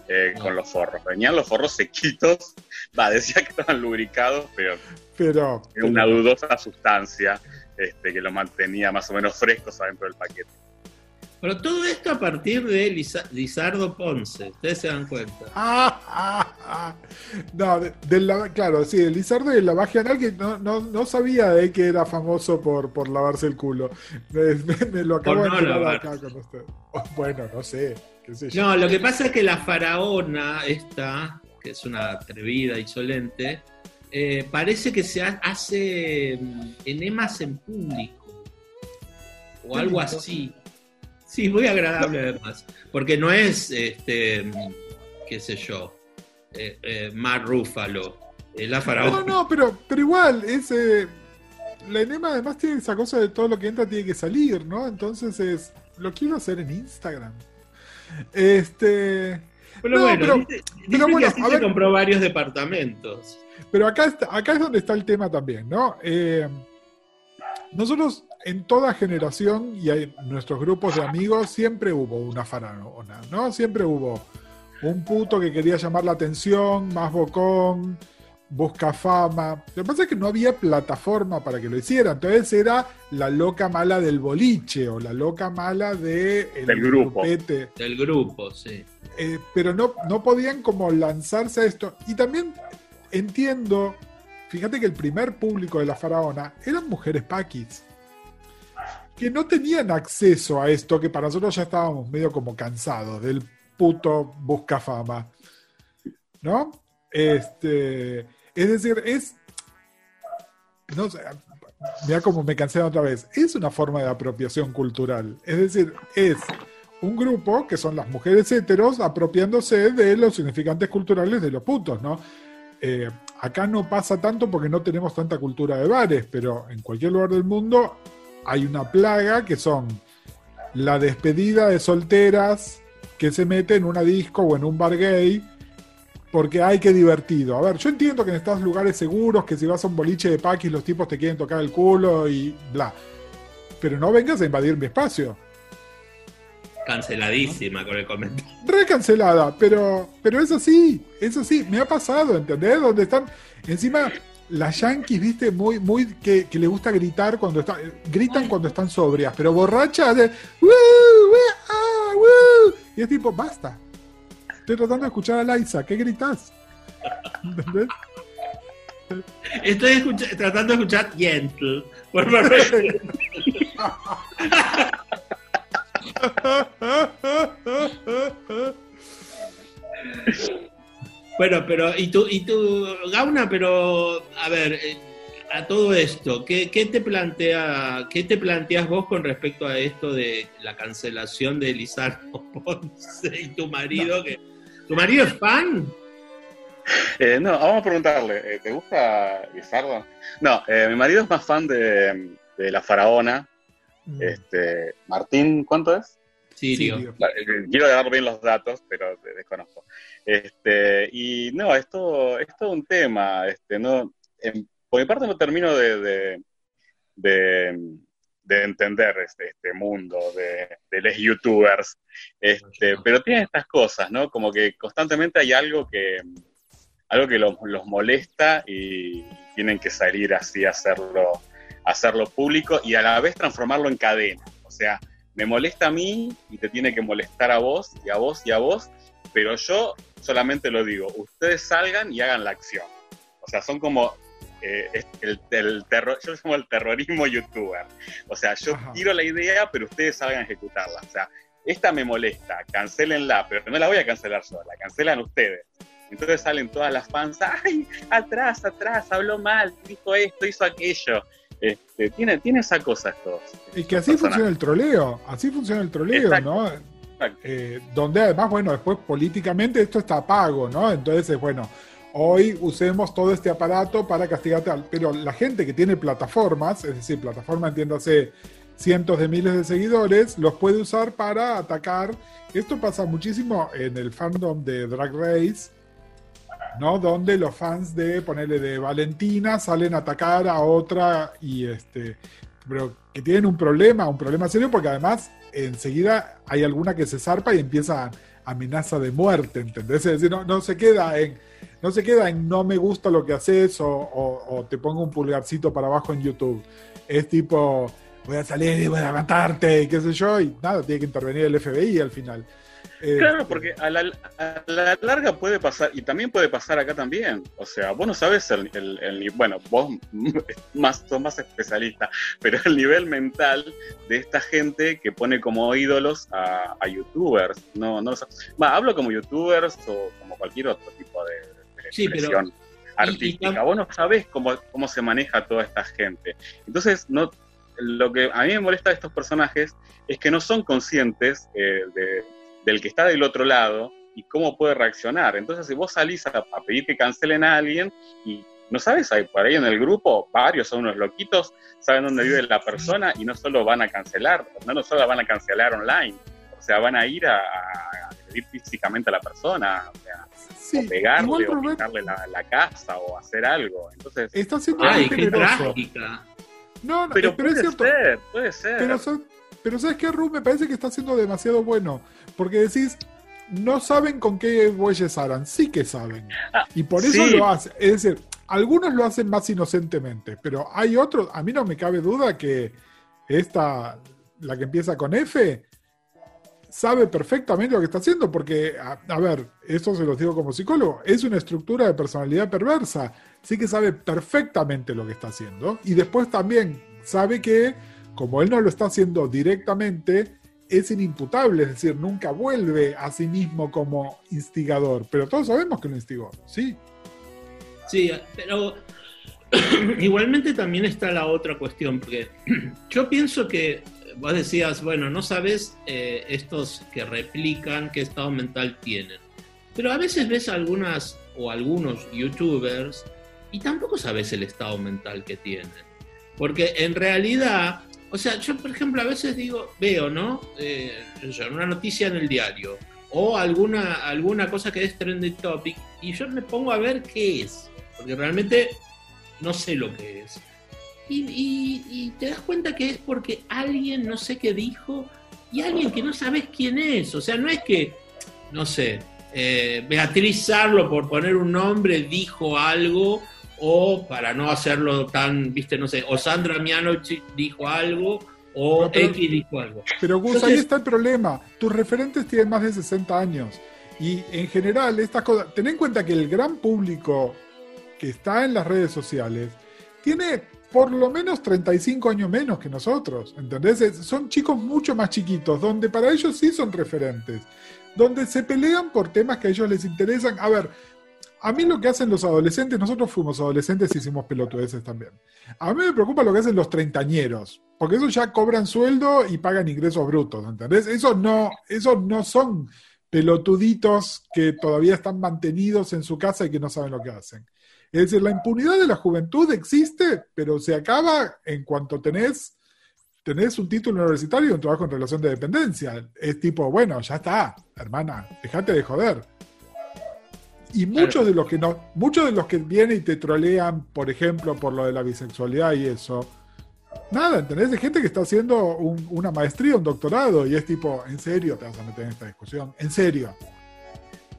S4: eh,
S3: No.
S4: con los forros. Venían los forros sequitos. Va, decía que estaban lubricados, pero
S2: Pero,
S4: era una dudosa sustancia este, que lo mantenía más o menos frescos adentro del paquete.
S3: Pero todo esto a partir de Lizardo Ponce, ustedes se dan cuenta.
S2: Ah, ah, ah. No, de, claro, sí, el Lizardo y el lavaje anal que no, no, no sabía de que era famoso por, por lavarse el culo. Me, lo acabo de enterar acá con usted. Oh, bueno, no sé,
S3: No, lo que pasa es que la faraona esta, que es una atrevida, insolente, eh, parece que se hace mm, enemas en público. O algo así. Sí, muy agradable además. Porque no es, este, qué sé yo, eh, eh Mar Rúfalo, eh, la faraón.
S2: No, no, pero, pero igual, ese. La enema además tiene esa cosa de todo lo que entra tiene que salir, ¿no? Entonces es. Lo quiero hacer en Instagram. Este.
S3: Pero bueno, pero, bueno, que se compró varios departamentos.
S2: Pero acá, acá es donde está el tema también, ¿no? Eh, nosotros en toda generación y en nuestros grupos de amigos siempre hubo una faraona, ¿no? Siempre hubo un puto que quería llamar la atención, más bocón, busca fama. Lo que pasa es que no había plataforma para que lo hiciera. Entonces era la loca mala del boliche o la loca mala de
S4: del grupo.
S3: Del grupo, sí.
S2: Eh, pero no, no podían como lanzarse a esto. Y también entiendo, fíjate que el primer público de la faraona eran mujeres paquis que no tenían acceso a esto, que para nosotros ya estábamos medio como cansados del puto busca fama. ¿No? Este, es decir, es. No sé, mira cómo me cansé otra vez. Es una forma de apropiación cultural. Es decir, es un grupo que son las mujeres heteros apropiándose de los significantes culturales de los putos, ¿no? Eh, acá no pasa tanto porque no tenemos tanta cultura de bares, pero en cualquier lugar del mundo hay una plaga que son la despedida de solteras que se meten en una disco o en un bar gay porque hay que divertido. A ver, yo entiendo que en estos lugares seguros, que si vas a un boliche de paquis los tipos te quieren tocar el culo y bla. Pero no vengas a invadir mi espacio.
S3: Canceladísima con el comentario.
S2: Recancelada, pero, pero es así, es así. Me ha pasado, ¿entendés? Donde están. Encima, las yankees, viste, muy, muy, que, que le gusta gritar cuando están, gritan cuando están sobrias, pero borrachas de, ah, y es tipo, basta. Estoy tratando de escuchar a Liza, ¿qué gritas?
S3: ¿Entendés? Estoy tratando de escuchar Gentle. Por Bueno, pero, y tú, y tú, Gauna, pero, a ver, eh, a todo esto, ¿qué, te plantea, qué te planteas vos con respecto a esto de la cancelación de Lizardo Ponce y tu marido? Que, ¿Tu marido es fan?
S4: Eh, no, vamos a preguntarle, eh, ¿te gusta Lizardo? No, mi marido es más fan de, La Faraona. Mm. Este, Martín, ¿cuánto es?
S3: Sirio.
S4: Quiero dar bien los datos, pero desconozco. Este, y no, esto es todo un tema. Este, no, por mi parte no termino de, de, entender este, este mundo de, de los youtubers, este, pero tienen estas cosas, ¿no? Como que constantemente hay algo que, algo que los, los molesta y tienen que salir así a hacerlo, a hacerlo público y a la vez transformarlo en cadena. O sea, me molesta a mí y te tiene que molestar a vos y a vos y a vos, pero yo solamente lo digo, ustedes salgan y hagan la acción. O sea, son como eh, el, terror, yo lo llamo el terrorismo youtuber. O sea, yo tiro la idea, pero ustedes salgan a ejecutarla. O sea, esta me molesta, cancelenla, pero no la voy a cancelar yo, la cancelan ustedes. Entonces salen todas las fans, ay, atrás, atrás, habló mal, dijo esto, hizo aquello. Este, tiene, tiene esa cosa esto.
S2: Y que así funciona el troleo, así funciona el troleo, ¿no? Eh, donde además, bueno, después políticamente esto está pago, ¿no? Entonces, bueno, hoy usemos todo este aparato para castigarte al... Pero la gente que tiene plataformas, es decir, plataforma entiéndase cientos de miles de seguidores, los puede usar para atacar. Esto pasa muchísimo en el fandom de Drag Race, ¿no? Donde los fans de ponerle de Valentina salen a atacar a otra y este, pero que tienen un problema, un problema serio, porque además enseguida hay alguna que se zarpa y empieza amenaza de muerte, ¿entendés? Es decir, no, se queda en, no se queda en no me gusta lo que haces o, o- o te pongo un pulgarcito para abajo en YouTube. Es tipo, voy a salir y voy a matarte y qué sé yo, y nada, tiene que intervenir el FBI al final.
S4: Claro, porque a la, a la larga puede pasar, y también puede pasar acá también. O sea, vos no sabes el, el- bueno, vos más, sos más especialista, pero el nivel mental de esta gente que pone como ídolos a, a youtubers. No, no. Va, hablo como youtubers o como cualquier otro tipo de, de
S3: Sí, pero-
S4: expresión artística.
S3: tam-
S4: vos no sabés cómo, cómo se maneja toda esta gente. Entonces, no, lo que a mí me molesta de estos personajes es que no son conscientes eh, de- del que está del otro lado y cómo puede reaccionar. Entonces, si vos salís a, a pedir que cancelen a alguien y no sabes, hay por ahí en el grupo, varios son unos loquitos, saben dónde vive la persona y no solo van a cancelar, no, no solo van a cancelar online, o sea, van a ir a, a agredir físicamente a la persona, o, sea,
S2: sí,
S4: o pegarle, o pintarle la, la casa, o hacer algo. Entonces,
S2: está siendo
S3: Ay,
S2: muy
S3: qué
S2: generoso.
S3: trágica.
S2: No, no,
S4: pero,
S2: pero es
S4: puede
S2: cierto.
S4: ser, puede ser.
S2: Pero, pero ¿sabes qué, Ru? Me parece que está siendo demasiado bueno. Porque decís, no saben con qué bueyes harán. Sí que saben.
S4: Ah,
S2: Y por eso
S4: sí.
S2: lo hacen. Es decir, algunos lo hacen más inocentemente. Pero hay otros, a mí no me cabe duda que esta, la que empieza con F, sabe perfectamente lo que está haciendo. Porque, a, a ver, esto se los digo como psicólogo, es una estructura de personalidad perversa. Sí que sabe perfectamente lo que está haciendo. Y después también sabe que como él no lo está haciendo directamente, es inimputable, es decir, nunca vuelve a sí mismo como instigador, pero todos sabemos que lo instigó, sí.
S3: Sí, pero igualmente también está la otra cuestión, porque yo pienso que vos decías, bueno, no sabes eh, estos que replican qué estado mental tienen, pero a veces ves algunas o algunos youtubers y tampoco sabes el estado mental que tienen, porque en realidad, o sea, yo por ejemplo a veces digo, veo, ¿no? Eh, una noticia en el diario o alguna, alguna cosa que es trending topic y yo me pongo a ver qué es, porque realmente no sé lo que es. Y, y- y te das cuenta que es porque alguien no sé qué dijo y alguien que no sabes quién es. O sea, no es que, no sé, eh, Beatriz Sarlo, por poner un nombre, dijo algo, o para no hacerlo tan, viste, no sé, o Sandra Mianovic dijo algo, o
S2: pero-
S3: X dijo algo.
S2: Pero Gus,
S3: Entonces-
S2: ahí está el problema. Tus referentes tienen más de 60 años. Y en general, estas cosas. Ten en cuenta que el gran público que está en las redes sociales tiene por lo menos 35 años menos que nosotros. ¿Entendés? Es- Son chicos mucho más chiquitos, donde para ellos sí son referentes. Donde se pelean por temas que a ellos les interesan. A ver, a mí lo que hacen los adolescentes, nosotros fuimos adolescentes y hicimos pelotudeces también. A mí me preocupa lo que hacen los treintañeros, porque esos ya cobran sueldo y pagan ingresos brutos, ¿entendés? Esos no, esos no son pelotuditos que todavía están mantenidos en su casa y que no saben lo que hacen. Es decir, la impunidad de la juventud existe, pero se acaba en cuanto tenés, tenés un título universitario y un trabajo en relación de dependencia. Es tipo, bueno, ya está, hermana, dejate de joder. Y muchos de los que no, muchos de los que vienen y te trolean, por ejemplo, por lo de la bisexualidad y eso, nada, ¿entendés? De gente que está haciendo un- una maestría, un doctorado, y es tipo, ¿en serio te vas a meter en esta discusión? ¿En serio?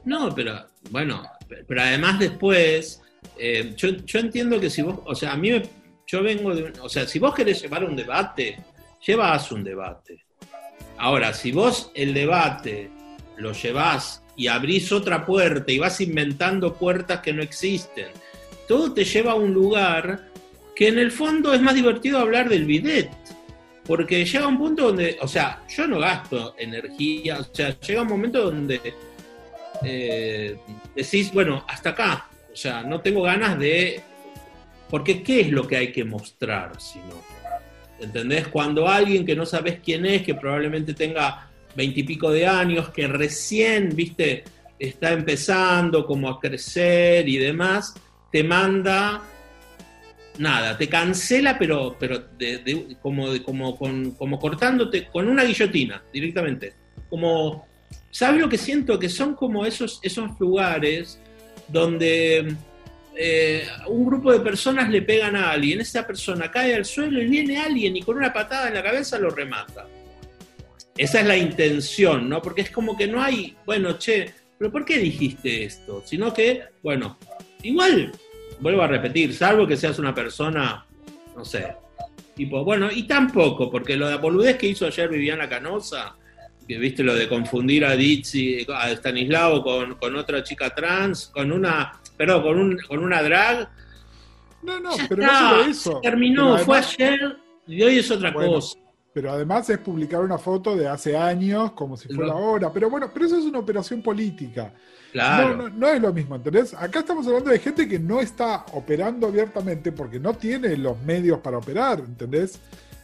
S3: No, pero bueno, pero además después, eh, yo, yo entiendo que si vos, o sea, a mí me, yo vengo de, un- o sea, si vos querés llevar un debate, llevas un debate. Ahora, si vos el debate lo llevás y abrís otra puerta y vas inventando puertas que no existen, todo te lleva a un lugar que en el fondo es más divertido hablar del bidet. Porque llega un punto donde, o sea, yo no gasto energía, o sea, llega un momento donde eh, decís, bueno, hasta acá. O sea, no tengo ganas de... Porque ¿qué es lo que hay que mostrar si no? ¿Entendés? Cuando alguien que no sabes quién es, que probablemente tenga veintipico de años, que recién, viste, está empezando como a crecer y demás, te manda nada, te cancela, pero, pero de- como, de- como, con- como cortándote con una guillotina directamente. Como, ¿sabes lo que siento? Que son como esos, esos lugares donde eh, un grupo de personas le pegan a alguien, esa persona cae al suelo y viene alguien y con una patada en la cabeza lo remata. Esa es la intención, ¿no? Porque es como que no hay, bueno, che, pero ¿por qué dijiste esto? Sino que, bueno, igual, vuelvo a repetir, salvo que seas una persona, no sé, tipo, bueno, y tampoco, porque lo de boludez que hizo ayer Viviana Canosa, que viste lo de confundir a Dizzy, a Stanislao con, con otra chica trans, con una, perdón, con, un, con una drag.
S2: No, no,
S3: Ya
S2: pero
S3: está,
S2: no solo eso.
S3: se terminó, fue ayer y hoy es otra
S2: Bueno,
S3: cosa.
S2: Pero además es publicar una foto de hace años como si fuera
S3: No.
S2: ahora. Pero bueno, pero eso es una operación política.
S3: Claro.
S2: No, no, no es lo mismo, ¿entendés? Acá estamos hablando de gente que no está operando abiertamente porque no tiene los medios para operar, ¿entendés?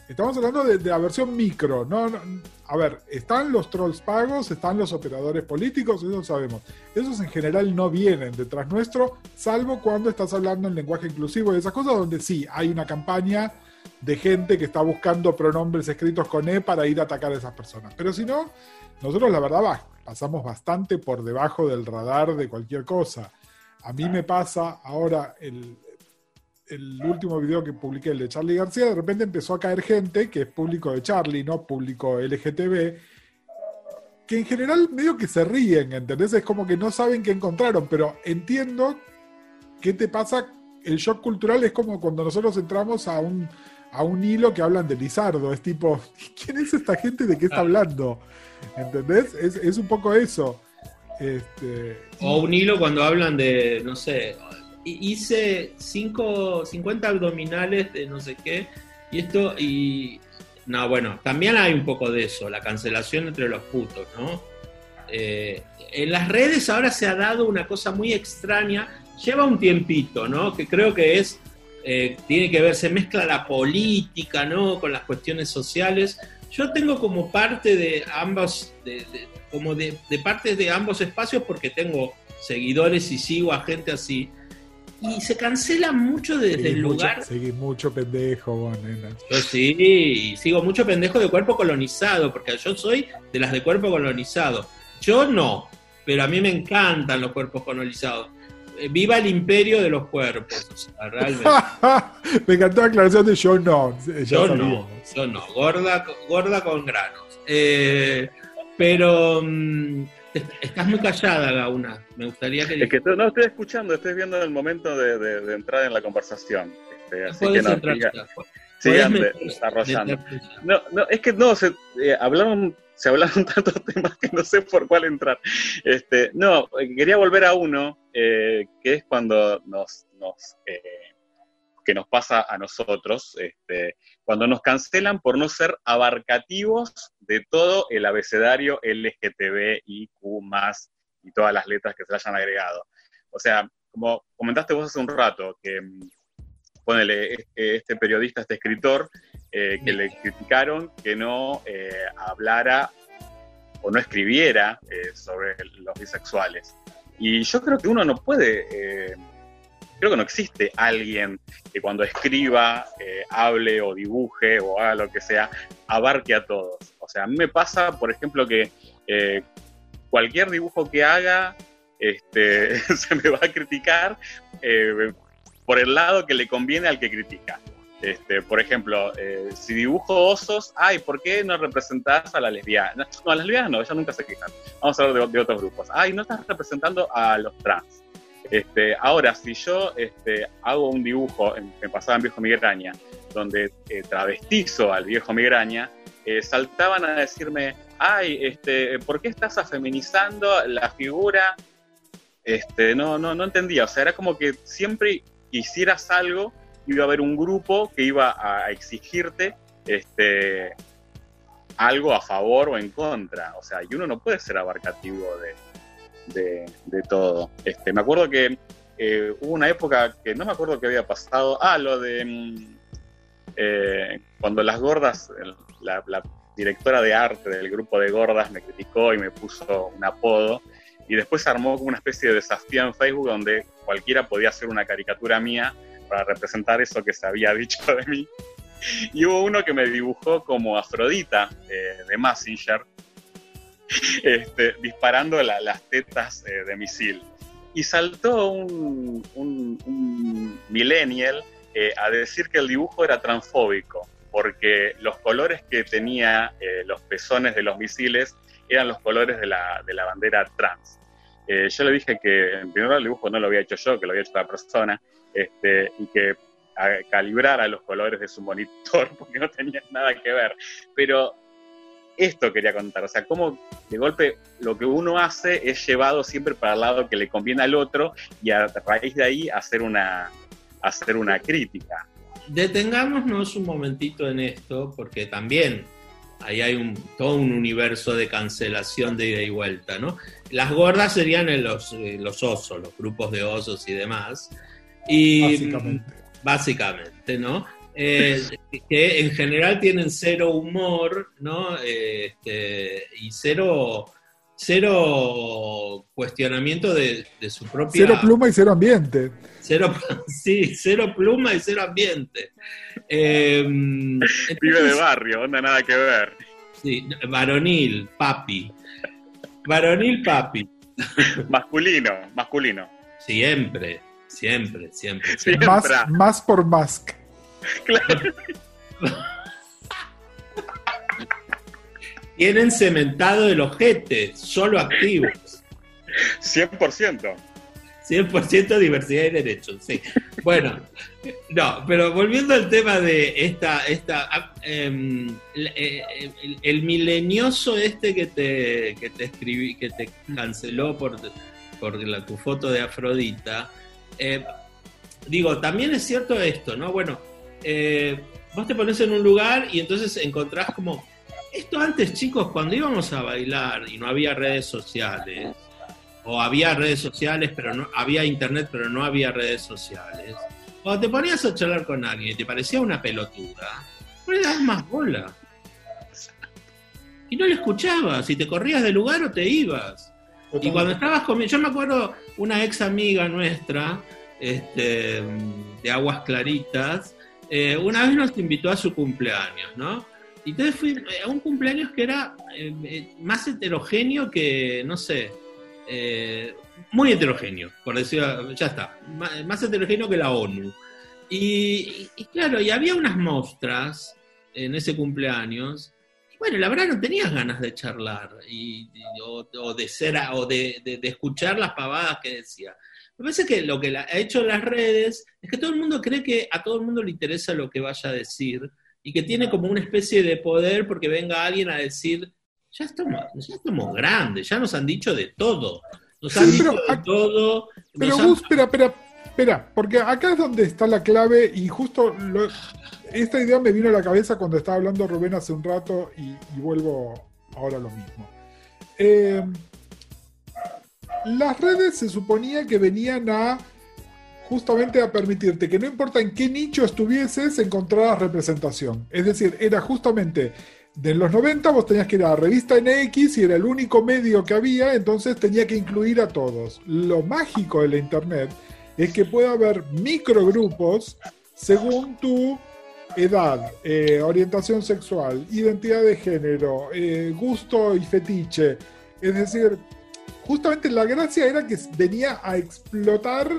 S2: Estamos hablando de, de la versión micro. No, no- a ver, están los trolls pagos, están los operadores políticos, eso lo sabemos. Esos en general no vienen detrás nuestro, salvo cuando estás hablando en lenguaje inclusivo y esas cosas donde sí hay una campaña de gente que está buscando pronombres escritos con E para ir a atacar a esas personas. Pero si no, nosotros la verdad pasamos bastante por debajo del radar de cualquier cosa. A mí me pasa ahora el, el último video que publiqué, el de Charlie García, de repente empezó a caer gente que es público de Charlie, no público LGTB, que en general medio que se ríen, ¿entendés? Es como que no saben qué encontraron, pero entiendo qué te pasa. El shock cultural es como cuando nosotros entramos a un, a un hilo que hablan de Lizardo. Es tipo, ¿quién es esta gente? ¿De qué está hablando? ¿Entendés? Es, es un poco eso. Este,
S3: O un hilo cuando hablan de, no sé, hi- hice cinco, 50 abdominales de no sé qué, y esto, y. No, bueno, también hay un poco de eso, la cancelación entre los putos, ¿no? Eh, en las redes ahora se ha dado una cosa muy extraña, lleva un tiempito, ¿no? Que creo que es. eh, tiene que ver, se mezcla la política, ¿no? Con las cuestiones sociales. Yo tengo como parte de ambos, de, de- como de, de partes de ambos espacios porque tengo seguidores y sigo a gente así. Y se cancela mucho desde
S2: seguís
S3: el
S2: mucho,
S3: lugar.
S2: seguís mucho pendejo, vos, nena.
S3: Yo sí, sigo mucho pendejo de cuerpo colonizado, porque yo soy de las de cuerpo colonizado. Yo no, pero a mí me encantan los cuerpos colonizados. Eh, Viva el imperio de los cuerpos, o sea, realmente.
S2: Me encantó la aclaración de yo no. ya
S3: Yo no, yo no, gorda, gorda con granos. Eh, pero est- estás muy callada, Gauna. Me gustaría que...
S4: Es que no estoy escuchando, estoy viendo el momento de, de- de entrar en la conversación. Este, así que no,
S3: entrar meter-
S4: desarrollando.
S3: meterte ya.
S4: No, no, es que no, se eh, hablaron, se hablaron tantos temas que no sé por cuál entrar. Este, no, eh, quería volver a uno, eh, que es cuando nos, nos eh, que nos pasa a nosotros, este, cuando nos cancelan por no ser abarcativos de todo el abecedario LGTBIQ y todas las letras que se le hayan agregado. O sea, como comentaste vos hace un rato, que mm, ponele, este, este periodista, este escritor, eh, que le criticaron que no eh, hablara o no escribiera eh, sobre los bisexuales. Y yo creo que uno no puede, eh, creo que no existe alguien que cuando escriba, eh, hable o dibuje o haga lo que sea, abarque a todos. O sea, a mí me pasa, por ejemplo, que eh, cualquier dibujo que haga este, se me va a criticar eh, por el lado que le conviene al que critica. Este, por ejemplo, eh, si dibujo osos, ay, ¿por qué no representás a la lesbiana? No, a las lesbianas no, ellas nunca se quejan. Vamos a hablar de, otros grupos. Ay, no estás representando a los trans. Este, ahora, si yo este, hago un dibujo, me pasaba en Viejo Migraña, donde eh, travestizo al viejo Migraña, eh, saltaban a decirme, ay, este, ¿por qué estás afeminizando la figura? Este, no, no, no entendía. O sea, era como que siempre hicieras algo, iba a haber un grupo que iba a exigirte este, algo a favor o en contra. O sea, y uno no puede ser abarcativo de, de, todo. Este, me acuerdo que eh, hubo una época que no me acuerdo qué había pasado. Ah, lo de mm, eh, cuando las gordas, la, la directora de arte del grupo de gordas me criticó y me puso un apodo. Y después armó como una especie de desafío en Facebook donde cualquiera podía hacer una caricatura mía para representar eso que se había dicho de mí. Y hubo uno que me dibujó como Afrodita eh, de Massinger, este, disparando la- las tetas eh, de misil. Y saltó un, un- un millennial eh, a decir que el dibujo era transfóbico, porque los colores que tenía eh, los pezones de los misiles eran los colores de la, de la bandera trans. Eh, yo le dije que en primer lugar el dibujo no lo había hecho yo, que lo había hecho otra persona, este, y que calibrara los colores de su monitor, porque no tenía nada que ver. Pero esto quería contar, o sea, cómo de golpe lo que uno hace es llevado siempre para el lado que le conviene al otro y a raíz de ahí hacer una, hacer una crítica.
S3: Detengámonos un momentito en esto, porque también ahí hay un, todo un universo de cancelación de ida y vuelta, ¿no? Las gordas serían en los, eh, los osos, los grupos de osos y demás. Y,
S2: Básicamente.
S3: Básicamente, ¿no? Eh, que en general tienen cero humor, ¿no? Eh, este, y cero, cero cuestionamiento de, de su propia...
S2: Cero pluma y cero ambiente.
S3: Cero, sí, cero pluma y cero ambiente. Eh,
S4: Pibe de barrio, onda nada que ver.
S3: sí, varonil, papi. Varonil, papi.
S4: Masculino, masculino.
S3: Siempre, siempre, siempre.
S4: Sí.
S3: siempre.
S2: Más, más por mask.
S4: Claro.
S3: Tienen cementado el ojete, solo activos.
S4: 100%.
S3: 100% diversidad y derechos, sí. Bueno, no, pero volviendo al tema de esta, esta ah, em, el, el- milenioso este que te, que te escribí, que te canceló por, por tu foto de Afrodita, eh, digo, también es cierto esto, ¿no? Bueno, eh, vos te pones en un lugar y entonces encontrás como, esto antes chicos, cuando íbamos a bailar y no había redes sociales, o había redes sociales, pero no había internet, pero no había redes sociales. Cuando te ponías a charlar con alguien y te parecía una pelotuda, no le das más bola. Y no le escuchabas, y te corrías del lugar o te ibas. Y cuando estabas comiendo, yo me acuerdo una ex amiga nuestra, este, de Aguas Claritas, eh, una vez nos invitó a su cumpleaños, ¿no? Y entonces fui a un cumpleaños que era eh, eh, más heterogéneo que, no sé, eh, muy heterogéneo, por decirlo, ya está, más, heterogéneo que la ONU. Y, y claro, y había unas mostras en ese cumpleaños. Y bueno, la verdad no tenías ganas de charlar y, y- o, o de ser o de, de- de escuchar las pavadas que decía. Me parece que lo que la- ha hecho las redes es que todo el mundo cree que a todo el mundo le interesa lo que vaya a decir y que tiene como una especie de poder porque venga alguien a decir, ya estamos, ya estamos grandes, ya nos han dicho de todo. Nos han
S2: Sí,
S3: dicho
S2: pero
S3: de todo.
S2: Pero
S3: han-
S2: Gus, espera, espera, espera, porque acá es donde está la clave y justo lo- esta idea me vino a la cabeza cuando estaba hablando Rubén hace un rato y, y vuelvo ahora a lo mismo. Eh, las redes se suponía que venían a justamente a permitirte que no importa en qué nicho estuvieses, encontraras representación. Es decir, era justamente de los 90 vos tenías que ir a la revista NX y era el único medio que había, entonces tenía que incluir a todos. Lo mágico de la internet es que puede haber microgrupos según tu edad, eh, orientación sexual, identidad de género, eh, gusto y fetiche. Es decir, justamente la gracia era que venía a explotar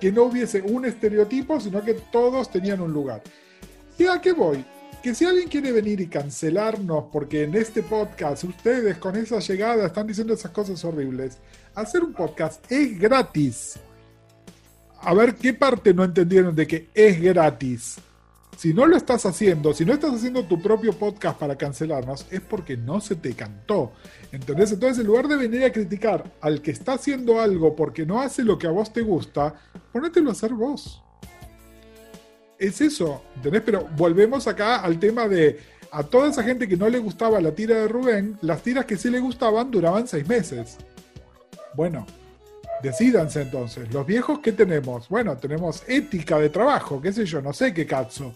S2: que no hubiese un estereotipo, sino que todos tenían un lugar. ¿Y a qué voy? Que si alguien quiere venir y cancelarnos, porque en este podcast ustedes con esa llegada están diciendo esas cosas horribles, hacer un podcast es gratis. A ver qué parte no entendieron de que es gratis. Si no lo estás haciendo, si no estás haciendo tu propio podcast para cancelarnos, es porque no se te cantó. ¿Entendés? Entonces, en lugar de venir a criticar al que está haciendo algo porque no hace lo que a vos te gusta, ponételo a hacer vos. Es eso, ¿entendés? Pero volvemos acá al tema de a toda esa gente que no le gustaba la tira de Rubén, las tiras que sí le gustaban duraban seis meses. Bueno, Decídanse entonces, los viejos, ¿qué tenemos? Bueno, tenemos ética de trabajo, qué sé yo, no sé qué cazo.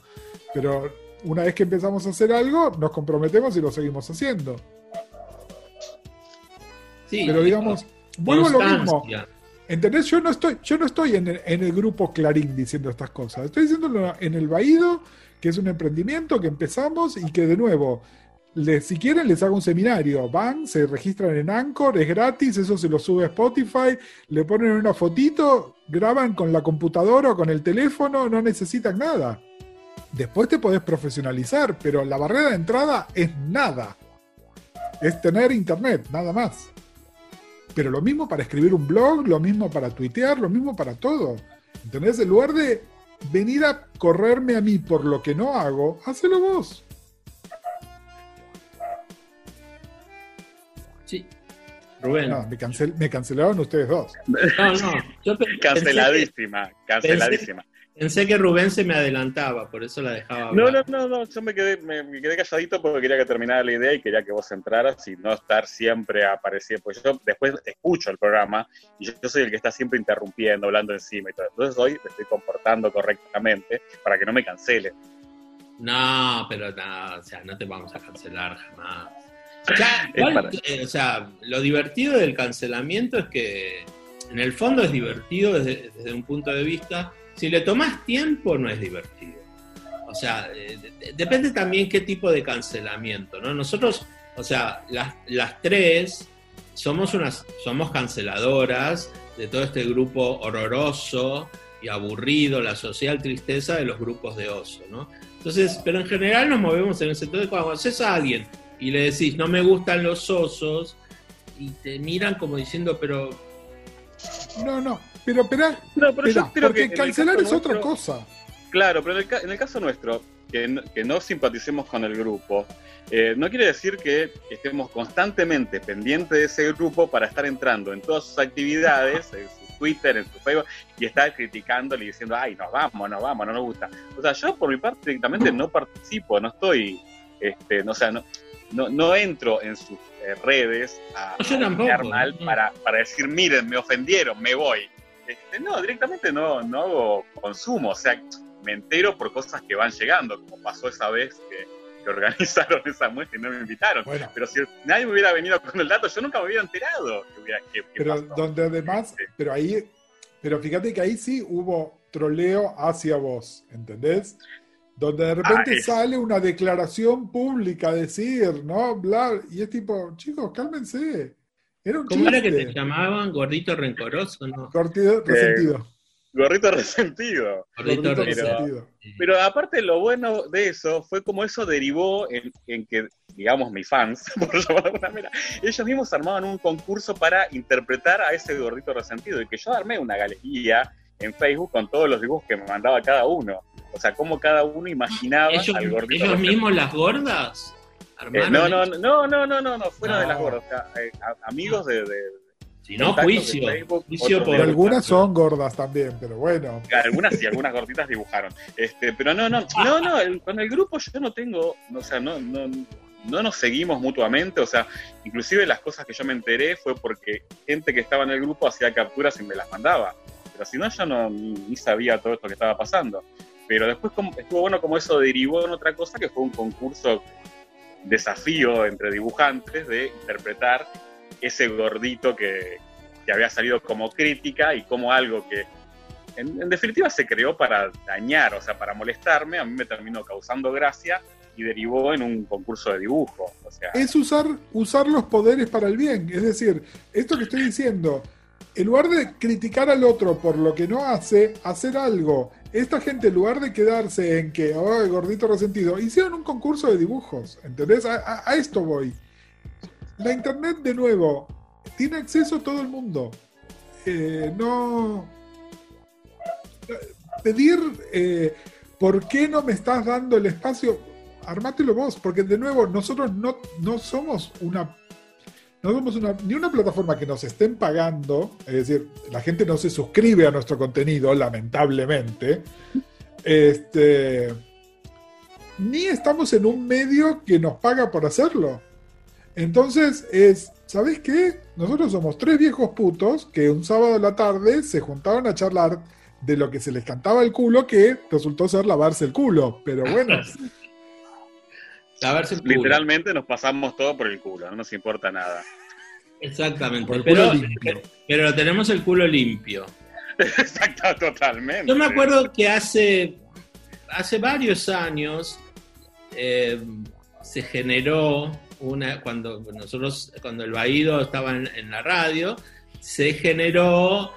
S2: Pero una vez que empezamos a hacer algo, nos comprometemos y lo seguimos haciendo.
S3: Sí,
S2: Pero digamos, vuelvo a lo mismo. ¿Entendés? Yo no estoy, yo no estoy en el, en el grupo Clarín diciendo estas cosas. Estoy diciéndolo en el Baído, que es un emprendimiento que empezamos y que de nuevo, si quieren les hago un seminario. Van, se registran en Anchor, es gratis, eso se lo sube a Spotify, le ponen una fotito, graban con la computadora o con el teléfono, no necesitan nada. Después te podés profesionalizar, pero la barrera de entrada es nada. Es tener internet, nada más. Pero lo mismo para escribir un blog, lo mismo para tuitear, lo mismo para todo. ¿Entendés? En lugar de venir a correrme a mí por lo que no hago, hacelo vos.
S3: Sí. Rubén.
S2: No, me, cancel, me cancelaron ustedes dos.
S3: No, no. Yo
S4: Canceladísima, canceladísima.
S3: Pensé que Rubén se me adelantaba, por eso la dejaba.
S4: No,
S3: hablar.
S4: no, no, no, yo me quedé, me, me quedé calladito porque quería que terminara la idea y quería que vos entraras y no estar siempre apareciendo. Pues yo después escucho el programa y yo, yo soy el que está siempre interrumpiendo, hablando encima y todo. Entonces hoy me estoy comportando correctamente para que no me cancele.
S3: No, pero no, o sea, no te vamos a cancelar jamás. Ya, igual, eh, o sea, lo divertido del cancelamiento es que en el fondo es divertido desde, desde un punto de vista. Si le tomas tiempo, no es divertido. O sea, eh, de- de- depende también qué tipo de cancelamiento, ¿no? Nosotros, o sea, las, las tres somos unas, somos canceladoras de todo este grupo horroroso y aburrido, la social tristeza de los grupos de oso, ¿no? Entonces, pero en general nos movemos en ese entonces cuando haces a alguien y le decís no me gustan los osos y te miran como diciendo pero
S2: No, no, pero espera,
S4: No, pero yo creo
S2: porque
S4: que
S2: cancelar es otra cosa.
S4: Claro, pero en el, ca- en el caso nuestro, que no, que no simpaticemos con el grupo, eh, no quiere decir que estemos constantemente pendientes de ese grupo para estar entrando en todas sus actividades, en su Twitter, en su Facebook, y estar criticándole y diciendo, ay, nos vamos, nos vamos, no nos gusta. O sea, yo por mi parte directamente no participo, no estoy, este, no, o sea, no, no, no entro en sus eh, redes a, a mal para decir, miren, me ofendieron, me voy. Este, no, directamente no, no hago consumo, o sea, me entero por cosas que van llegando, como pasó esa vez que, que organizaron esa muestra y no me invitaron.
S2: Bueno,
S4: Pero si nadie me hubiera venido con el dato, yo nunca me hubiera enterado que hubiera que, que
S2: pero
S4: pasó.
S2: donde además,
S4: Sí.
S2: pero ahí, pero fíjate que ahí sí hubo troleo hacia vos, ¿entendés? Donde de repente
S4: Ah, es-
S2: sale una declaración pública a decir, ¿no? Bla, y es tipo, chicos, cálmense. Era un
S3: ¿cómo era que te llamaban? Gordito rencoroso, ¿no?
S2: Resentido.
S4: Gorrito resentido.
S3: Gordito
S2: Gordito
S3: rencoroso.
S2: resentido.
S4: Pero aparte lo bueno de eso fue como eso derivó en, en que, digamos, mis fans, por llamarlo de alguna manera, ellos mismos armaban un concurso para interpretar a ese gordito resentido y que yo armé una galería en Facebook con todos los dibujos que me mandaba cada uno. O sea, cómo cada uno imaginaba
S3: ¿Ellos,
S4: al gordito
S3: ellos
S4: resentido.
S3: mismos las gordas?
S4: Eh,
S3: ¿Armaron
S4: no, no, no, no, no, no, no, fuera
S2: No.
S4: de las gordas. O sea, eh, a- amigos de, de-
S3: Si no, juicio.
S4: Facebook,
S3: Juicio por...
S2: Algunas son gordas también, pero bueno.
S4: Algunas sí, algunas gorditas dibujaron. Este, pero no, no, no, no, el- con el grupo yo no tengo, no, o sea, no, no, no nos seguimos mutuamente, o sea, inclusive las cosas que yo me enteré fue porque gente que estaba en el grupo hacía capturas y me las mandaba. Pero si no, yo no ni, ni sabía todo esto que estaba pasando. Pero después como- estuvo bueno como eso derivó en otra cosa que fue un concurso desafío entre dibujantes de interpretar ese gordito que, que había salido como crítica y como algo que en, definitiva se creó para dañar, o sea, para molestarme, a mí me terminó causando gracia y derivó en un concurso de dibujo.
S2: Es usar, usar los poderes para el bien. Es decir, esto que estoy diciendo, en lugar de criticar al otro por lo que no hace, hacer algo. Esta gente, en lugar de quedarse en que, oh, gordito resentido, hicieron un concurso de dibujos. ¿Entendés? A esto voy. La internet, de nuevo, tiene acceso a todo el mundo. Eh, no. Pedir eh, por qué no me estás dando el espacio, armátelo vos, porque de nuevo, nosotros no, no somos una. No somos una, ni una plataforma que nos estén pagando, es decir, la gente no se suscribe a nuestro contenido, lamentablemente. Este, ni estamos en un medio que nos paga por hacerlo. Entonces es, ¿sabes qué? Nosotros somos tres viejos putos que un sábado a la tarde se juntaron a charlar de lo que se les cantaba el culo, que resultó ser lavarse el culo. Pero bueno,
S3: A ver si el culo.
S4: literalmente nos pasamos todo por el culo, no nos importa nada.
S3: Exactamente.
S2: por el
S3: Pero,
S2: culo limpio.
S3: pero tenemos el culo limpio.
S4: Exacto, totalmente.
S3: Yo me acuerdo que hace, hace varios años eh, se generó una, cuando nosotros, cuando el Baído estaba en, en la radio, se generó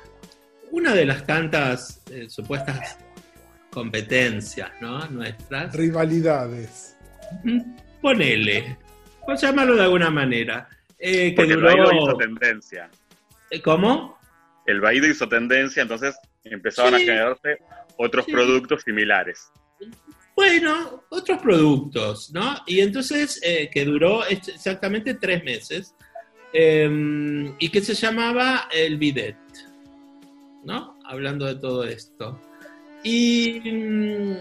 S3: una de las tantas eh, supuestas competencias, ¿no? Nuestras.
S2: rivalidades.
S3: Mm, Ponele, por llamarlo de alguna manera. eh, que
S4: Porque el baile hizo
S3: duró,
S4: tendencia.
S3: ¿Cómo?
S4: El Baído hizo tendencia, entonces empezaban
S3: Sí.
S4: a generarse otros
S3: Sí.
S4: productos similares.
S3: Bueno, otros productos, ¿no? Y entonces, eh, que duró ex- exactamente tres meses, eh, y que se llamaba el bidet, ¿no? Hablando de todo esto. Y, mm,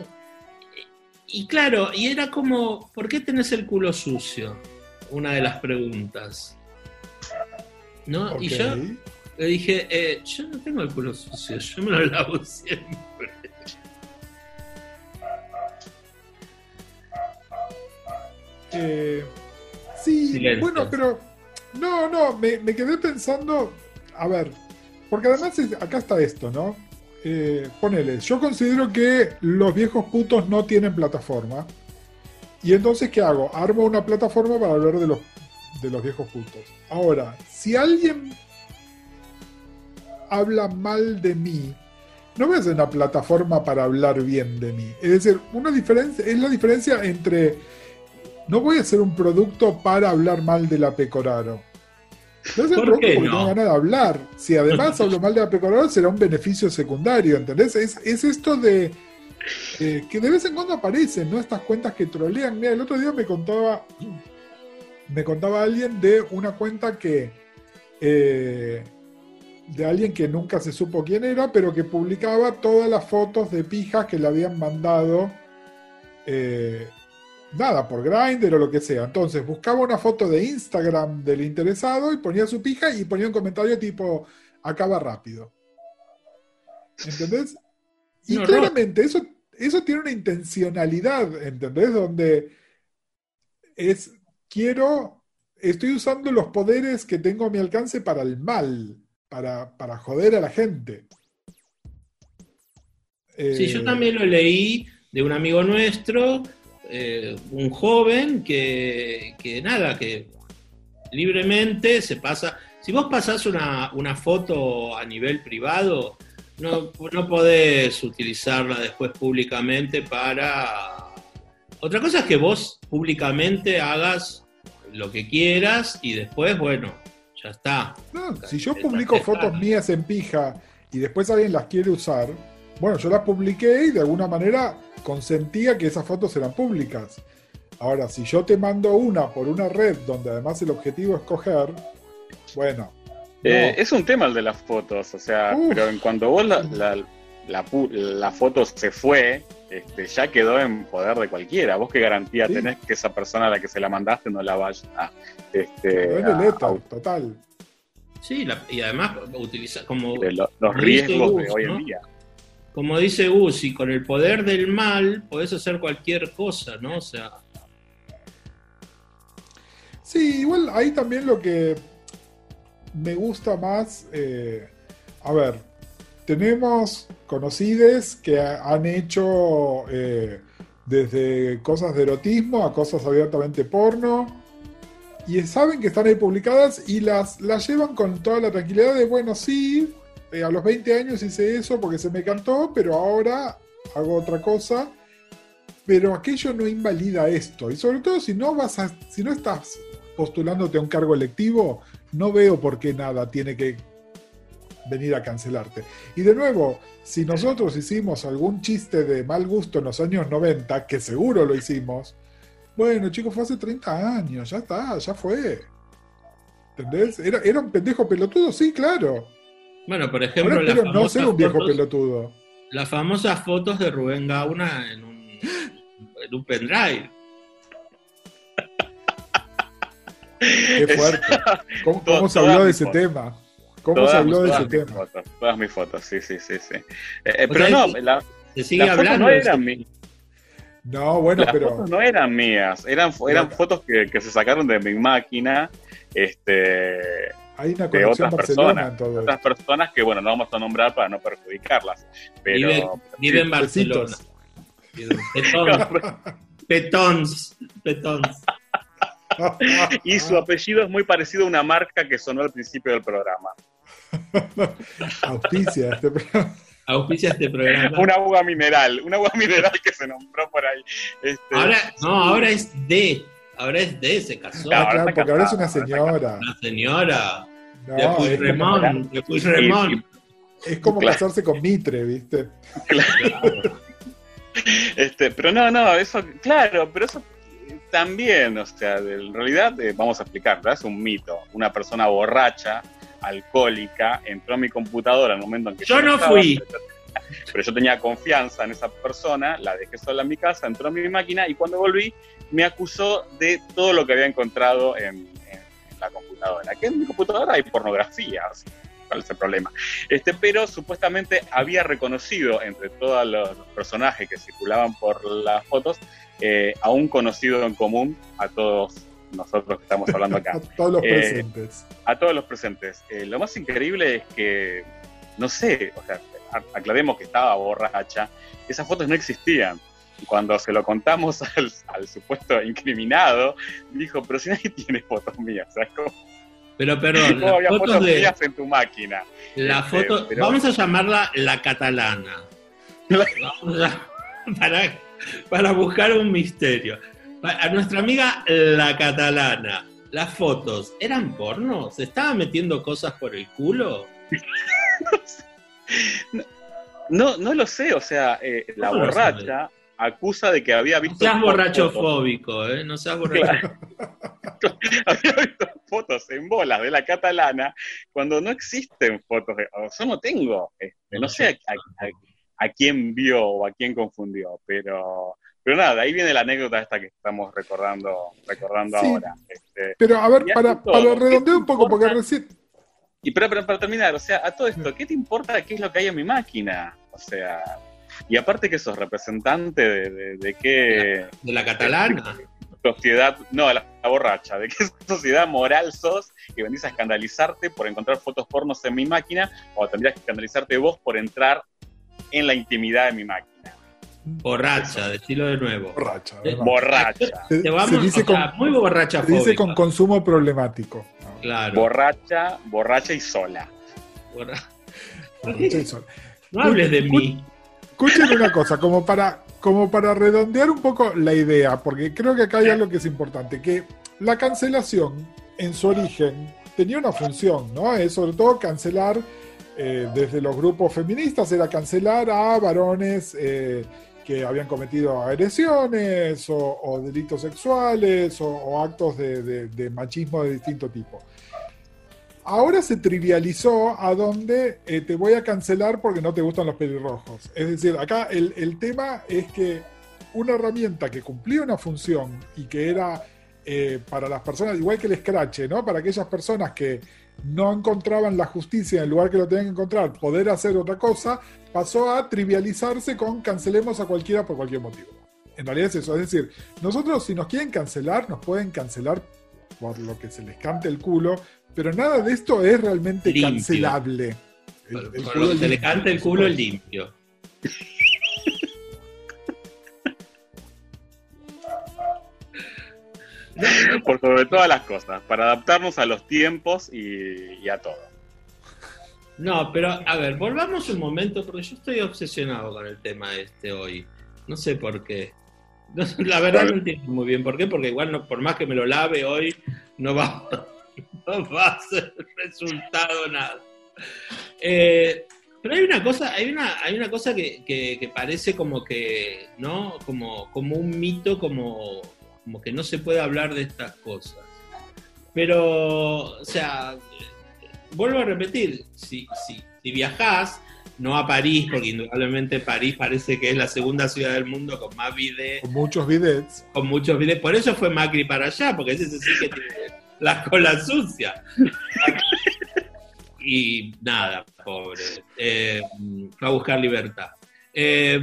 S3: y claro, y era como, ¿por qué tenés el culo sucio? Una de las preguntas. ¿No? Y yo le dije, eh, yo no tengo el culo sucio, yo me lo lavo siempre.
S2: Eh, sí,
S3: Silencio.
S2: bueno, pero no, no, me, me quedé pensando, a ver, porque además es- acá está esto, ¿no? Eh, ponele, yo considero que los viejos putos no tienen plataforma. Y entonces, ¿qué hago? Armo una plataforma para hablar de los, de los viejos putos. Ahora, si alguien habla mal de mí, no voy a hacer una plataforma para hablar bien de mí. Es decir, una diferencia, es la diferencia entre no voy a hacer un producto para hablar mal de la Pecoraro. No es el
S3: ¿Por qué
S2: porque
S3: no?
S2: tengo ganas de hablar. Si además hablo mal de la Pecoraro, será un beneficio secundario, ¿entendés? Es, es esto de eh, que de vez en cuando aparecen, ¿no? Estas cuentas que trolean. Mira, el otro día me contaba, me contaba alguien de una cuenta que eh, de alguien que nunca se supo quién era, pero que publicaba todas las fotos de pijas que le habían mandado. eh, nada, por Grindr o lo que sea. Entonces buscaba una foto de Instagram del interesado y ponía su pija y ponía un comentario tipo, acaba rápido. ¿Entendés? Y
S3: No,
S2: claramente eso, eso tiene una intencionalidad, ¿entendés? Donde es, quiero, estoy usando los poderes que tengo a mi alcance para el mal, para, para joder a la gente.
S3: Sí, yo
S2: Eh,
S3: también lo leí de un amigo nuestro, eh, un joven que, que nada, que libremente se pasa. Si vos pasás una, una foto a nivel privado, no, no podés utilizarla después públicamente para... Otra cosa es que vos públicamente hagas lo que quieras y después, bueno, ya está.
S2: No, si yo publico fotos mías en pija y después alguien las quiere usar, bueno, yo las publiqué y de alguna manera consentía que esas fotos eran públicas. Ahora, si yo te mando una por una red donde además el objetivo es coger, bueno. no.
S4: Eh, es un tema el de las fotos, o sea,
S2: Uf.
S4: pero en cuando vos la, la, la pu- la foto se fue, este, ya quedó en poder de cualquiera. ¿Vos qué garantía
S2: Sí.
S4: tenés que esa persona a la que se la mandaste no la vaya a, este,
S2: Quedó en
S4: a-
S2: el éter,
S4: a-
S2: total.
S3: Sí, la- y además utiliza como...
S4: los riesgos de hoy
S3: ¿no?
S4: en día?
S3: Como dice Uzi, con el poder del mal podés hacer cualquier cosa, ¿no? O sea,
S2: Sí, igual ahí también lo que me gusta más, eh, a ver, tenemos conocides que ha- han hecho eh, desde cosas de erotismo a cosas abiertamente porno y saben que están ahí publicadas y las, las llevan con toda la tranquilidad de, bueno, sí, eh, a los 20 años hice eso porque se me cantó, pero ahora hago otra cosa. Pero aquello no invalida esto. Y sobre todo si no vas a, si no estás postulándote a un cargo electivo, no veo por qué nada tiene que venir a cancelarte. Y de nuevo, si nosotros hicimos algún chiste de mal gusto en los años 90, que seguro lo hicimos, bueno, chicos, fue hace 30 años, ya está, ya fue. ¿Entendés? ¿Era, era un pendejo pelotudo? Sí, claro.
S3: Bueno, por ejemplo,
S2: Ahora espero no
S3: famosas,
S2: ser un viejo
S3: fotos,
S2: pelotudo.
S3: las famosas fotos de Rubén Gauna en un, en un pendrive.
S2: Qué fuerte. ¿Cómo, cómo se habló de ese
S4: fotos.
S2: tema? ¿Cómo
S4: Todas,
S2: se habló de ese
S4: mis
S2: tema?
S4: fotos, todas mis fotos, sí, sí, sí, sí. Eh, eh, pero
S3: sea,
S4: no, la-
S3: Se sigue
S4: las fotos
S3: hablando.
S4: no
S3: de
S4: eran mías.
S2: No, bueno,
S4: Las
S2: pero.
S4: fotos no eran mías, eran, eran fotos que, que se sacaron de mi máquina, este,
S2: Hay una
S4: de
S2: conexión
S4: otras personas,
S2: en todo
S4: otras
S2: esto.
S4: personas que, bueno, no vamos a nombrar para no perjudicarlas, pero...
S3: Vive, vive en Barcelona. Petón, petons, petons.
S4: y su apellido es muy parecido a una marca que sonó al principio del programa.
S2: Auspicia este programa.
S3: Auspicia este programa.
S4: Una agua mineral, una agua mineral que se nombró por ahí. Este,
S3: Ahora, no, ahora es D. Ahora es D, se casó.
S4: Claro,
S2: Ah, claro, porque ahora es una
S4: casada,
S2: señora.
S3: Una señora.
S2: No,
S3: de Puigdemont, de Puigdemont.
S2: es como
S4: Claro.
S2: casarse con Mitre, ¿viste?
S4: Este, pero no, no, eso, claro, pero eso también, o sea, de- en realidad, eh, vamos a explicar, ¿verdad? es un mito. Una persona borracha, alcohólica, entró a mi computadora en el momento en que
S3: Yo no
S4: estaba,
S3: fui.
S4: Pero yo, tenía confianza en esa persona, la dejé sola en mi casa, entró a mi máquina y cuando volví me acusó de todo lo que había encontrado en, en- en la computadora. Que en mi computadora hay pornografía, sea, ¿cuál es el problema? Este, pero supuestamente había reconocido entre todos los personajes que circulaban por las fotos eh, a un conocido en común a todos nosotros que estamos hablando acá,
S2: A todos los
S4: Eh,
S2: presentes.
S4: a todos los presentes. Eh, lo más increíble es que, no sé, o sea, aclaremos que estaba borracha, esas fotos no existían. Cuando se lo contamos al, al supuesto incriminado, dijo, pero si nadie tiene fotos mías, sea, ¿cómo,
S3: Pero perdón, las
S4: había
S3: fotos
S4: fotos
S3: de
S4: mías en tu máquina?
S3: la
S4: Este,
S3: foto,
S4: pero-
S3: vamos a llamarla la catalana. Vamos a- para, para buscar un misterio. A nuestra amiga la catalana, las fotos, ¿eran porno? ¿Se estaba metiendo cosas por el culo?
S4: No, no lo sé, o sea, eh, la
S3: ¿Cómo lo
S4: borracha acusa de que había
S3: No
S4: visto
S3: seas
S4: fotos-
S3: borrachofóbico, ¿eh? No seas borracho.
S4: había visto fotos en bolas de la catalana cuando no existen fotos. De, o yo no tengo, este, no sé a, a- a- a quién vio o a quién confundió, pero, pero nada, ahí viene la anécdota esta que estamos recordando, recordando
S2: Sí.
S4: ahora. Este,
S2: Pero a ver, para, para
S4: ¿Qué
S2: redondear un poco, porque recién.
S4: Y pero, pero para terminar, o sea, a todo esto, ¿qué te importa qué es lo que hay en mi máquina? O sea, y aparte que sos representante de, de, de qué
S3: De la catalana.
S4: sociedad, no, la, la borracha, de qué sociedad moral sos que venís a escandalizarte por encontrar fotos pornos en mi máquina o tendrías que escandalizarte vos por entrar en la intimidad de mi máquina.
S3: Borracha, decilo de nuevo.
S2: Borracha.
S3: Eh.
S4: Borracha,
S2: Se,
S3: Te
S2: se
S3: vamos,
S2: dice,
S3: o sea,
S2: con,
S3: muy borracha
S2: se dice con consumo problemático.
S3: Claro.
S4: borracha, borracha y sola.
S3: borra-
S2: borracha y sola.
S3: No hables de mí.
S2: Escuchen una cosa, como para, como para redondear un poco la idea, porque creo que acá hay algo que es importante, que la cancelación en su origen tenía una función, ¿no? Es sobre todo cancelar eh, desde los grupos feministas, era cancelar a varones eh, que habían cometido agresiones o, delitos sexuales o, actos de, machismo de distinto tipo. Ahora se trivializó a donde eh, te voy a cancelar porque no te gustan los pelirrojos. Es decir, acá el, tema es que una herramienta que cumplía una función y que era eh, para las personas, igual que el Scratch, ¿no? Para aquellas personas que no encontraban la justicia en el lugar que lo tenían que encontrar, poder hacer otra cosa, pasó a trivializarse con cancelemos a cualquiera por cualquier motivo. En realidad es eso, es decir, nosotros si nos quieren cancelar, nos pueden cancelar por lo que se les cante el culo, pero nada de esto es realmente
S3: Limpio.
S2: cancelable. El-
S3: Por,
S2: el
S3: por
S2: culo
S3: lo que se le
S2: limpio,
S3: canta el culo
S2: supuesto.
S3: limpio.
S4: Por sobre todas las cosas, para adaptarnos a los tiempos y, y a todo.
S3: No, pero a ver, volvamos un momento, porque yo estoy obsesionado con el tema este hoy. No sé por qué. No la verdad no entiendo muy bien por qué, porque igual no, por más que me lo lave hoy, no va, no va a ser resultado nada. Eh, pero hay una cosa, hay una, hay una cosa que, que- que parece como que, ¿no? Como, como un mito, como, como que no se puede hablar de estas cosas. Pero, o sea, vuelvo a repetir, si, si, si viajás, no a París, porque indudablemente París parece que es la segunda ciudad del mundo con más bidet,
S2: Con muchos bidets.
S3: con muchos bidets. Por eso fue Macri para allá, porque ese sí que tiene la cola sucia. y nada, pobre. Eh, fue a buscar libertad. Eh,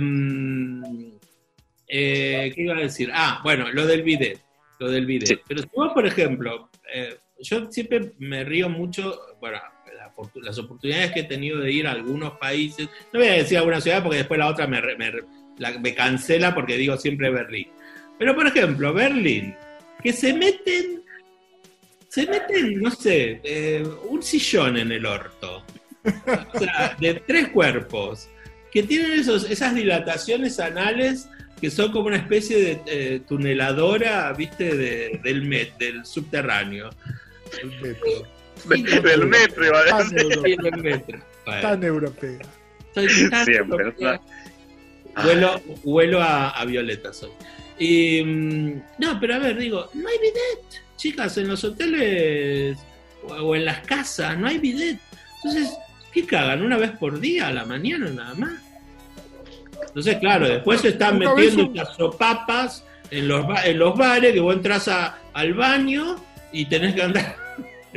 S3: eh, ¿Qué iba a decir? Ah, bueno, lo del bidet. Lo del bidet.
S4: Sí.
S3: Pero si vos, por ejemplo, eh, yo siempre me río mucho, bueno, la las oportunidades que he tenido de ir a algunos países, no voy a decir alguna ciudad porque después la otra me, me, la- me cancela porque digo siempre Berlín. Pero por ejemplo, Berlín, que se meten, se meten, no sé, eh, un sillón en el orto. O sea, de tres cuerpos, que tienen esos, esas dilataciones anales que son como una especie de eh, tuneladora, viste, de- del, met, del subterráneo.
S2: el metro.
S4: del metro, iba a
S2: Tan.
S3: Sí, del metro. Bueno,
S2: Tan europea.
S3: soy tan
S4: Siempre,
S3: europea.
S4: ¿no?
S3: Huelo, huelo a, a violeta soy. Y, mm, no, pero a ver, digo, no hay bidet. Chicas, en los hoteles o, o en las casas no hay bidet. Entonces, ¿qué cagan? ¿Una vez por día a la mañana nada más? Entonces, claro, después se están metiendo
S2: un-
S3: estas sopapas en los, en los bares que vos entras a- al baño y tenés que andar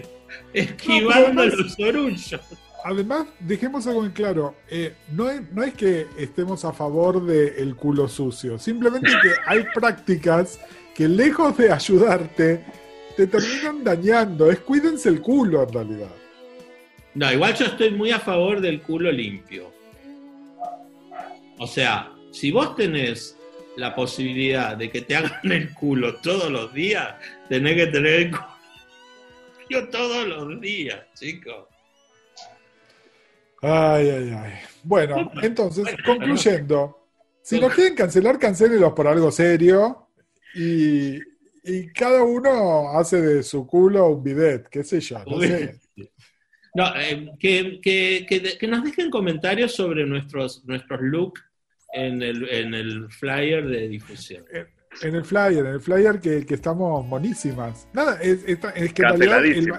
S3: esquivando
S2: además-
S3: los orullos.
S2: Además, dejemos algo en claro. eh, no, es, no es que estemos a favor del culo sucio. Simplemente que hay prácticas que lejos de ayudarte, te terminan dañando. Es cuídense el culo en realidad.
S3: No, igual yo estoy muy a favor del culo limpio. O sea, si vos tenés la posibilidad de que te hagan el culo todos los días, tenés que tener el culo todos los días, chicos.
S2: Ay, ay, ay. Bueno, entonces,
S3: Bueno,
S2: concluyendo. Si nos quieren cancelar, cancélenlos por algo serio. Y, y cada uno hace de su culo un bidet, qué sé yo. No sé.
S3: No, eh, que, que- que que nos dejen comentarios sobre nuestros, nuestros looks en el, en el flyer de difusión.
S2: En el flyer, en el flyer que, que estamos monísimas. Nada, es, es- es que en realidad el,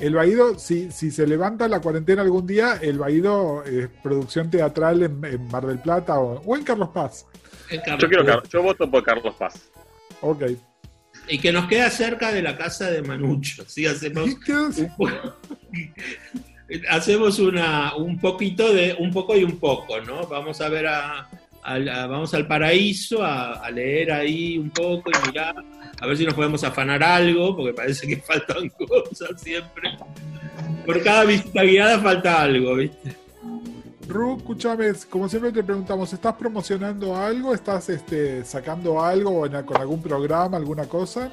S2: el Baído, si, si se levanta la cuarentena algún día, el Baído es producción teatral en, en Mar del Plata o, o en Carlos Paz.
S3: Eh, Carlos,
S4: Yo, quiero, yo voto por Carlos Paz.
S2: Ok.
S3: Y que nos queda cerca de la casa de Manucho. ¿sí? Hacemos
S2: ¿Y qué hace?
S3: Hacemos una, un poquito de, un poco y un poco, ¿no? Vamos a ver a, a- vamos al paraíso a, leer ahí un poco y mirar, a ver si nos podemos afanar algo, porque parece que faltan cosas siempre. Por cada visita guiada falta algo, ¿viste?
S2: Ru, escúchame, como siempre te preguntamos, ¿estás promocionando algo? ¿Estás este, sacando algo con algún programa, alguna cosa?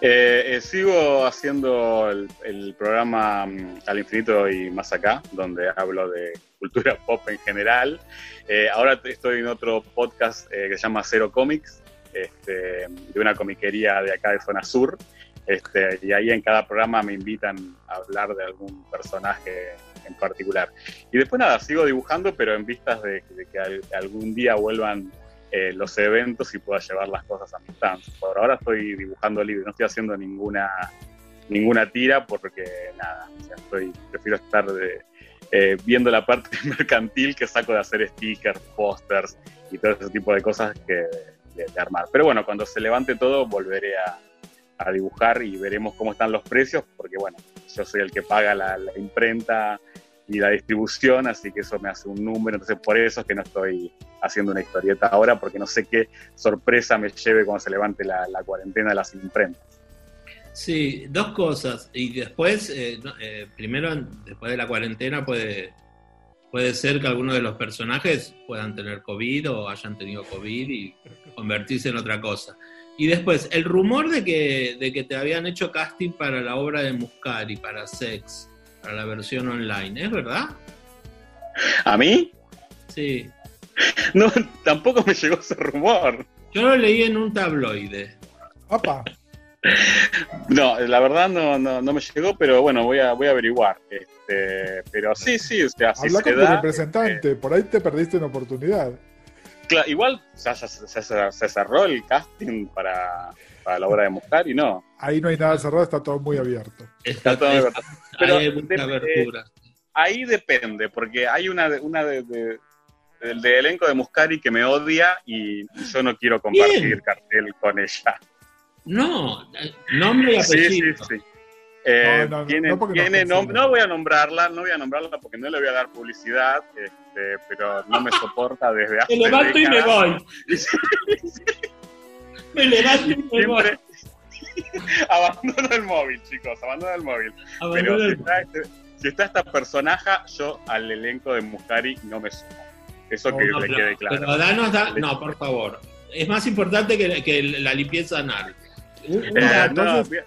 S4: Eh, eh, sigo haciendo el, programa mm, Al Infinito y Más Acá, donde hablo de cultura pop en general. Eh, ahora estoy en otro podcast eh, que se llama Cero Comics, este, de una comiquería de acá de Zona Sur. Este, y ahí en cada programa me invitan a hablar de algún personaje en particular. Y después nada, sigo dibujando, pero en vistas de, que al- algún día vuelvan eh, los eventos y pueda llevar las cosas a mi stand. Por ahora estoy dibujando libre, no estoy haciendo ninguna ninguna tira porque nada, o sea, estoy, prefiero estar de, eh, viendo la parte mercantil que saco de hacer stickers, pósters y todo ese tipo de cosas que de, de armar. Pero bueno, cuando se levante todo volveré a, a dibujar y veremos cómo están los precios, porque bueno, yo soy el que paga la, la imprenta y la distribución, así que eso me hace un número, entonces por eso es que no estoy haciendo una historieta ahora, porque no sé qué sorpresa me lleve cuando se levante la, cuarentena de las imprentas.
S3: Sí, dos cosas. Y después, eh, eh, primero, después de la cuarentena, puede, puede ser que algunos de los personajes puedan tener COVID o hayan tenido COVID y convertirse en otra cosa. Y después, el rumor de que, de que te habían hecho casting para la obra de Muscari, para Sex, para la versión online, ¿es verdad?
S4: ¿A mí?
S3: Sí.
S4: No, tampoco me llegó ese rumor.
S3: Yo lo leí en un tabloide.
S2: ¡Apa!
S4: No, la verdad no, no, no me llegó, pero bueno, voy a, voy a averiguar. Este, pero sí, sí, o sea, si
S2: Habla
S4: se
S2: con tu representante, por ahí te perdiste una oportunidad.
S4: Igual se, se- se cerró el casting para, para la obra de Muscari, no.
S2: Ahí no hay nada cerrado, está todo muy abierto.
S4: Está todo verdad. Pero
S3: hay mucha
S4: de-
S3: abertura.
S4: Ahí depende, porque hay una, de- una de, de- del de elenco de Muscari que me odia y yo no quiero compartir
S3: ¿Quién?
S4: cartel con ella.
S3: No, nombre y
S4: Sí, sí,
S3: apellido.
S4: sí. Eh,
S2: No,
S4: tiene-
S2: no
S4: tiene nom- no voy a nombrarla, no voy a nombrarla porque no le voy a dar publicidad, este, pero no me soporta desde hace
S3: Me levanto y me voy. Me levanto y me voy.
S4: Siempre abandono el móvil, chicos, abandono el móvil. Pero si está, este- si está esta personaje, yo al elenco de Muscari no me sumo. Eso
S2: No,
S4: que
S3: No,
S4: le
S3: pero-
S4: quede claro.
S3: pero danos da- no, por favor. Es más importante que, que la limpieza anal.
S4: Eh,
S3: dato.
S4: no,
S2: entonces-
S4: bien.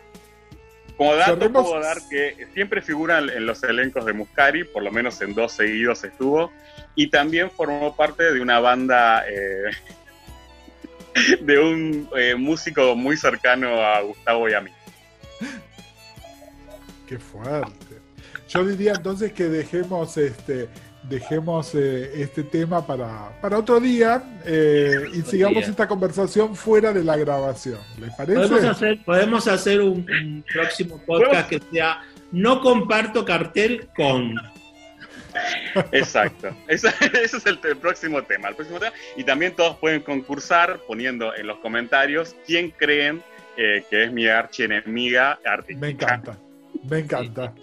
S4: como dato
S2: cerremos-
S4: puedo dar que siempre figuran en los elencos de Muscari, por lo menos en dos seguidos estuvo, y también formó parte de una banda eh, de un eh, músico muy cercano a Gustavo y a mí.
S2: qué fuerte. Yo diría entonces que dejemos este dejemos eh, este tema para, para otro día eh, y sigamos esta conversación fuera de la grabación. ¿Les parece?
S3: Podemos hacer, podemos hacer un, un próximo podcast que sea No comparto cartel con.
S4: Exacto. Ese, ese es el, el próximo tema. El próximo tema. Y también todos pueden concursar poniendo en los comentarios quién creen eh, que es mi archienemiga artística.
S2: Me encanta. Me encanta.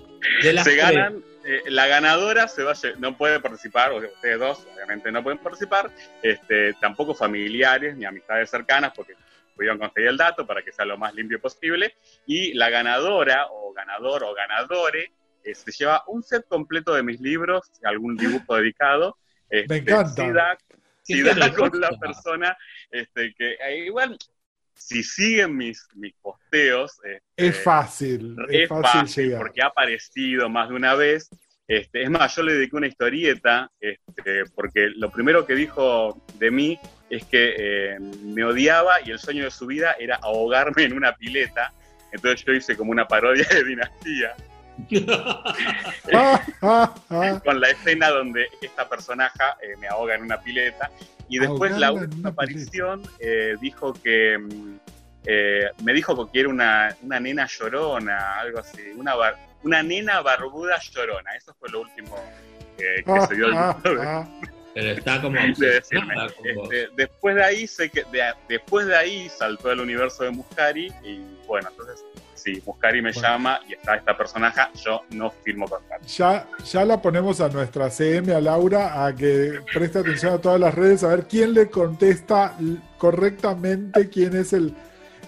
S4: Se
S3: tres.
S4: ganan, eh, la ganadora se va a no puede participar, ustedes dos obviamente no pueden participar, este, tampoco familiares ni amistades cercanas porque pudieron conseguir el dato para que sea lo más limpio posible, y la ganadora o ganador o ganadore eh, se lleva un set completo de mis libros, algún dibujo dedicado. este,
S2: Me encanta.
S4: Si da,
S3: Qué
S4: si da
S3: generosa.
S4: con la persona este, que eh, igual si siguen mis, mis posteos, este,
S2: Es fácil. Es,
S4: es
S2: fácil,
S4: fácil,
S2: llegar.
S4: porque ha aparecido más de una vez. Este, es más, yo le dediqué una historieta, este, porque lo primero que dijo de mí es que eh, me odiaba y el sueño de su vida era ahogarme en una pileta. Entonces yo hice como una parodia de dinastía. con la escena donde esta personaje eh, me ahoga en una pileta. Y después la última aparición eh, dijo que mm, eh, me dijo que era una, una nena llorona, algo así, una, bar- una nena barbuda llorona. Eso fue lo último eh, que
S2: Ah,
S4: se dio el
S2: ah,
S4: de,
S2: ah.
S3: Pero está como
S4: de decirme. Este, después de ahí sé que de- después de ahí saltó el universo de Muscari y bueno, entonces sí, Muscari me
S2: Bueno.
S4: llama y está esta personaje, yo no firmo contrato.
S2: Ya, ya la ponemos a nuestra CM, a Laura, a que preste atención a todas las redes, a ver quién le contesta correctamente quién es el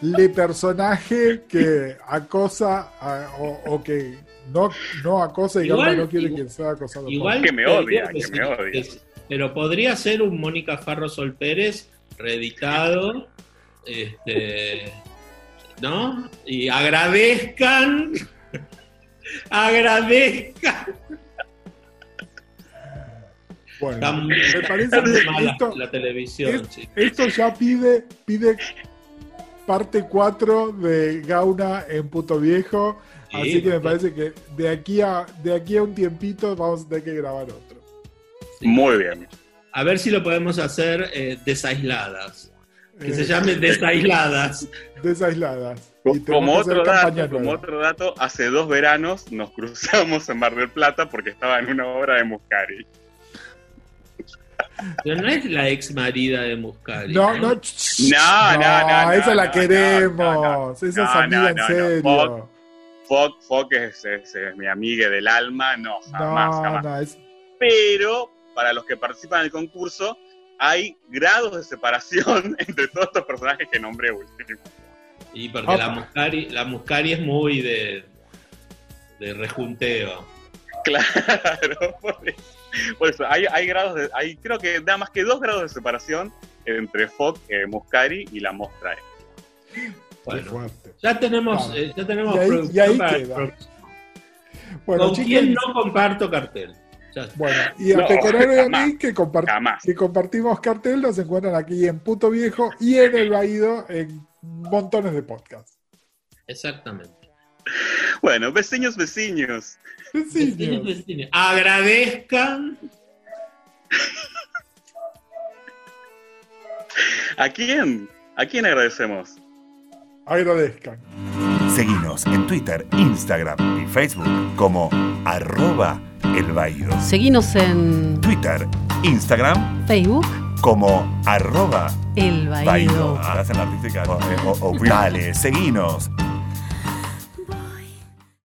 S2: le personaje que acosa a- o, o que no, no acosa, digamos,
S3: Igual-
S2: no quiere
S3: igual-
S2: que sea acosado.
S3: Igual
S4: Que me odia, que me odia.
S3: que- pero podría ser un Mónica Farro Sol Pérez reeditado, este, ¿no? Y agradezcan, agradezcan.
S2: Bueno, me parece que
S3: mala
S2: esto,
S3: la televisión,
S2: es-
S3: chicos.
S2: esto ya pide, pide parte 4 de Gauna en Puto Viejo.
S3: Sí,
S2: Así que me parece que de aquí a de aquí a un tiempito vamos a tener que grabar otro.
S3: Sí.
S4: Muy bien.
S3: A ver si lo podemos hacer eh, desaisladas. Que
S2: Eh,
S3: se llame desaisladas.
S2: Desaisladas. Tenemos
S4: Como otro, dato, como
S2: nueva.
S4: otro dato, hace dos veranos nos cruzamos en Mar del Plata porque estaba en una obra de Muscari.
S3: Pero no es la ex marida de Muscari.
S2: No, no, ch-
S4: No, no, no, no,
S2: esa la queremos.
S4: no, no,
S2: esa es
S4: no,
S2: amiga
S4: no,
S2: en
S4: no, no.
S2: serio.
S4: Fox, Foc, Foc es, es- es mi amiga del alma, no, jamás,
S2: no,
S4: jamás.
S2: no, es,
S4: Pero para los que participan del concurso, hay grados de separación entre todos estos personajes que nombré último.
S3: Y porque la. Muscari, la Muscari es muy de, de rejunteo.
S4: Claro, por eso. Por eso, hay, hay grados de, hay creo que nada más que dos grados de separación entre Foc, eh, Muscari y la Mostra.
S2: qué
S3: Bueno, ya tenemos, eh, ya tenemos
S2: Y ahí-
S3: producción
S2: y ahí
S3: para el
S2: queda.
S3: próximo.
S2: Bueno,
S3: ¿Con quién no comparto cartel?
S2: Bueno, y a
S4: No,
S2: Pecoraro y a mí que, compart-
S4: Jamás.
S2: que compartimos cartel, nos encuentran aquí en Puto Viejo y en El Baído en montones de podcasts.
S3: Exactamente.
S4: Bueno, vecinos, vecinos.
S3: Vecinos,
S2: Vecinos.
S3: vecinos, Agradezcan.
S4: ¿A quién? ¿A quién agradecemos?
S2: Agradezcan.
S5: Seguinos en Twitter, Instagram y Facebook como arroba el Baído.
S6: Seguinos en
S5: Twitter, Instagram
S6: Facebook,
S5: como arroba
S6: El
S5: Baído.
S6: Baído.
S5: Hacen la artística. O, o- o- dale, seguinos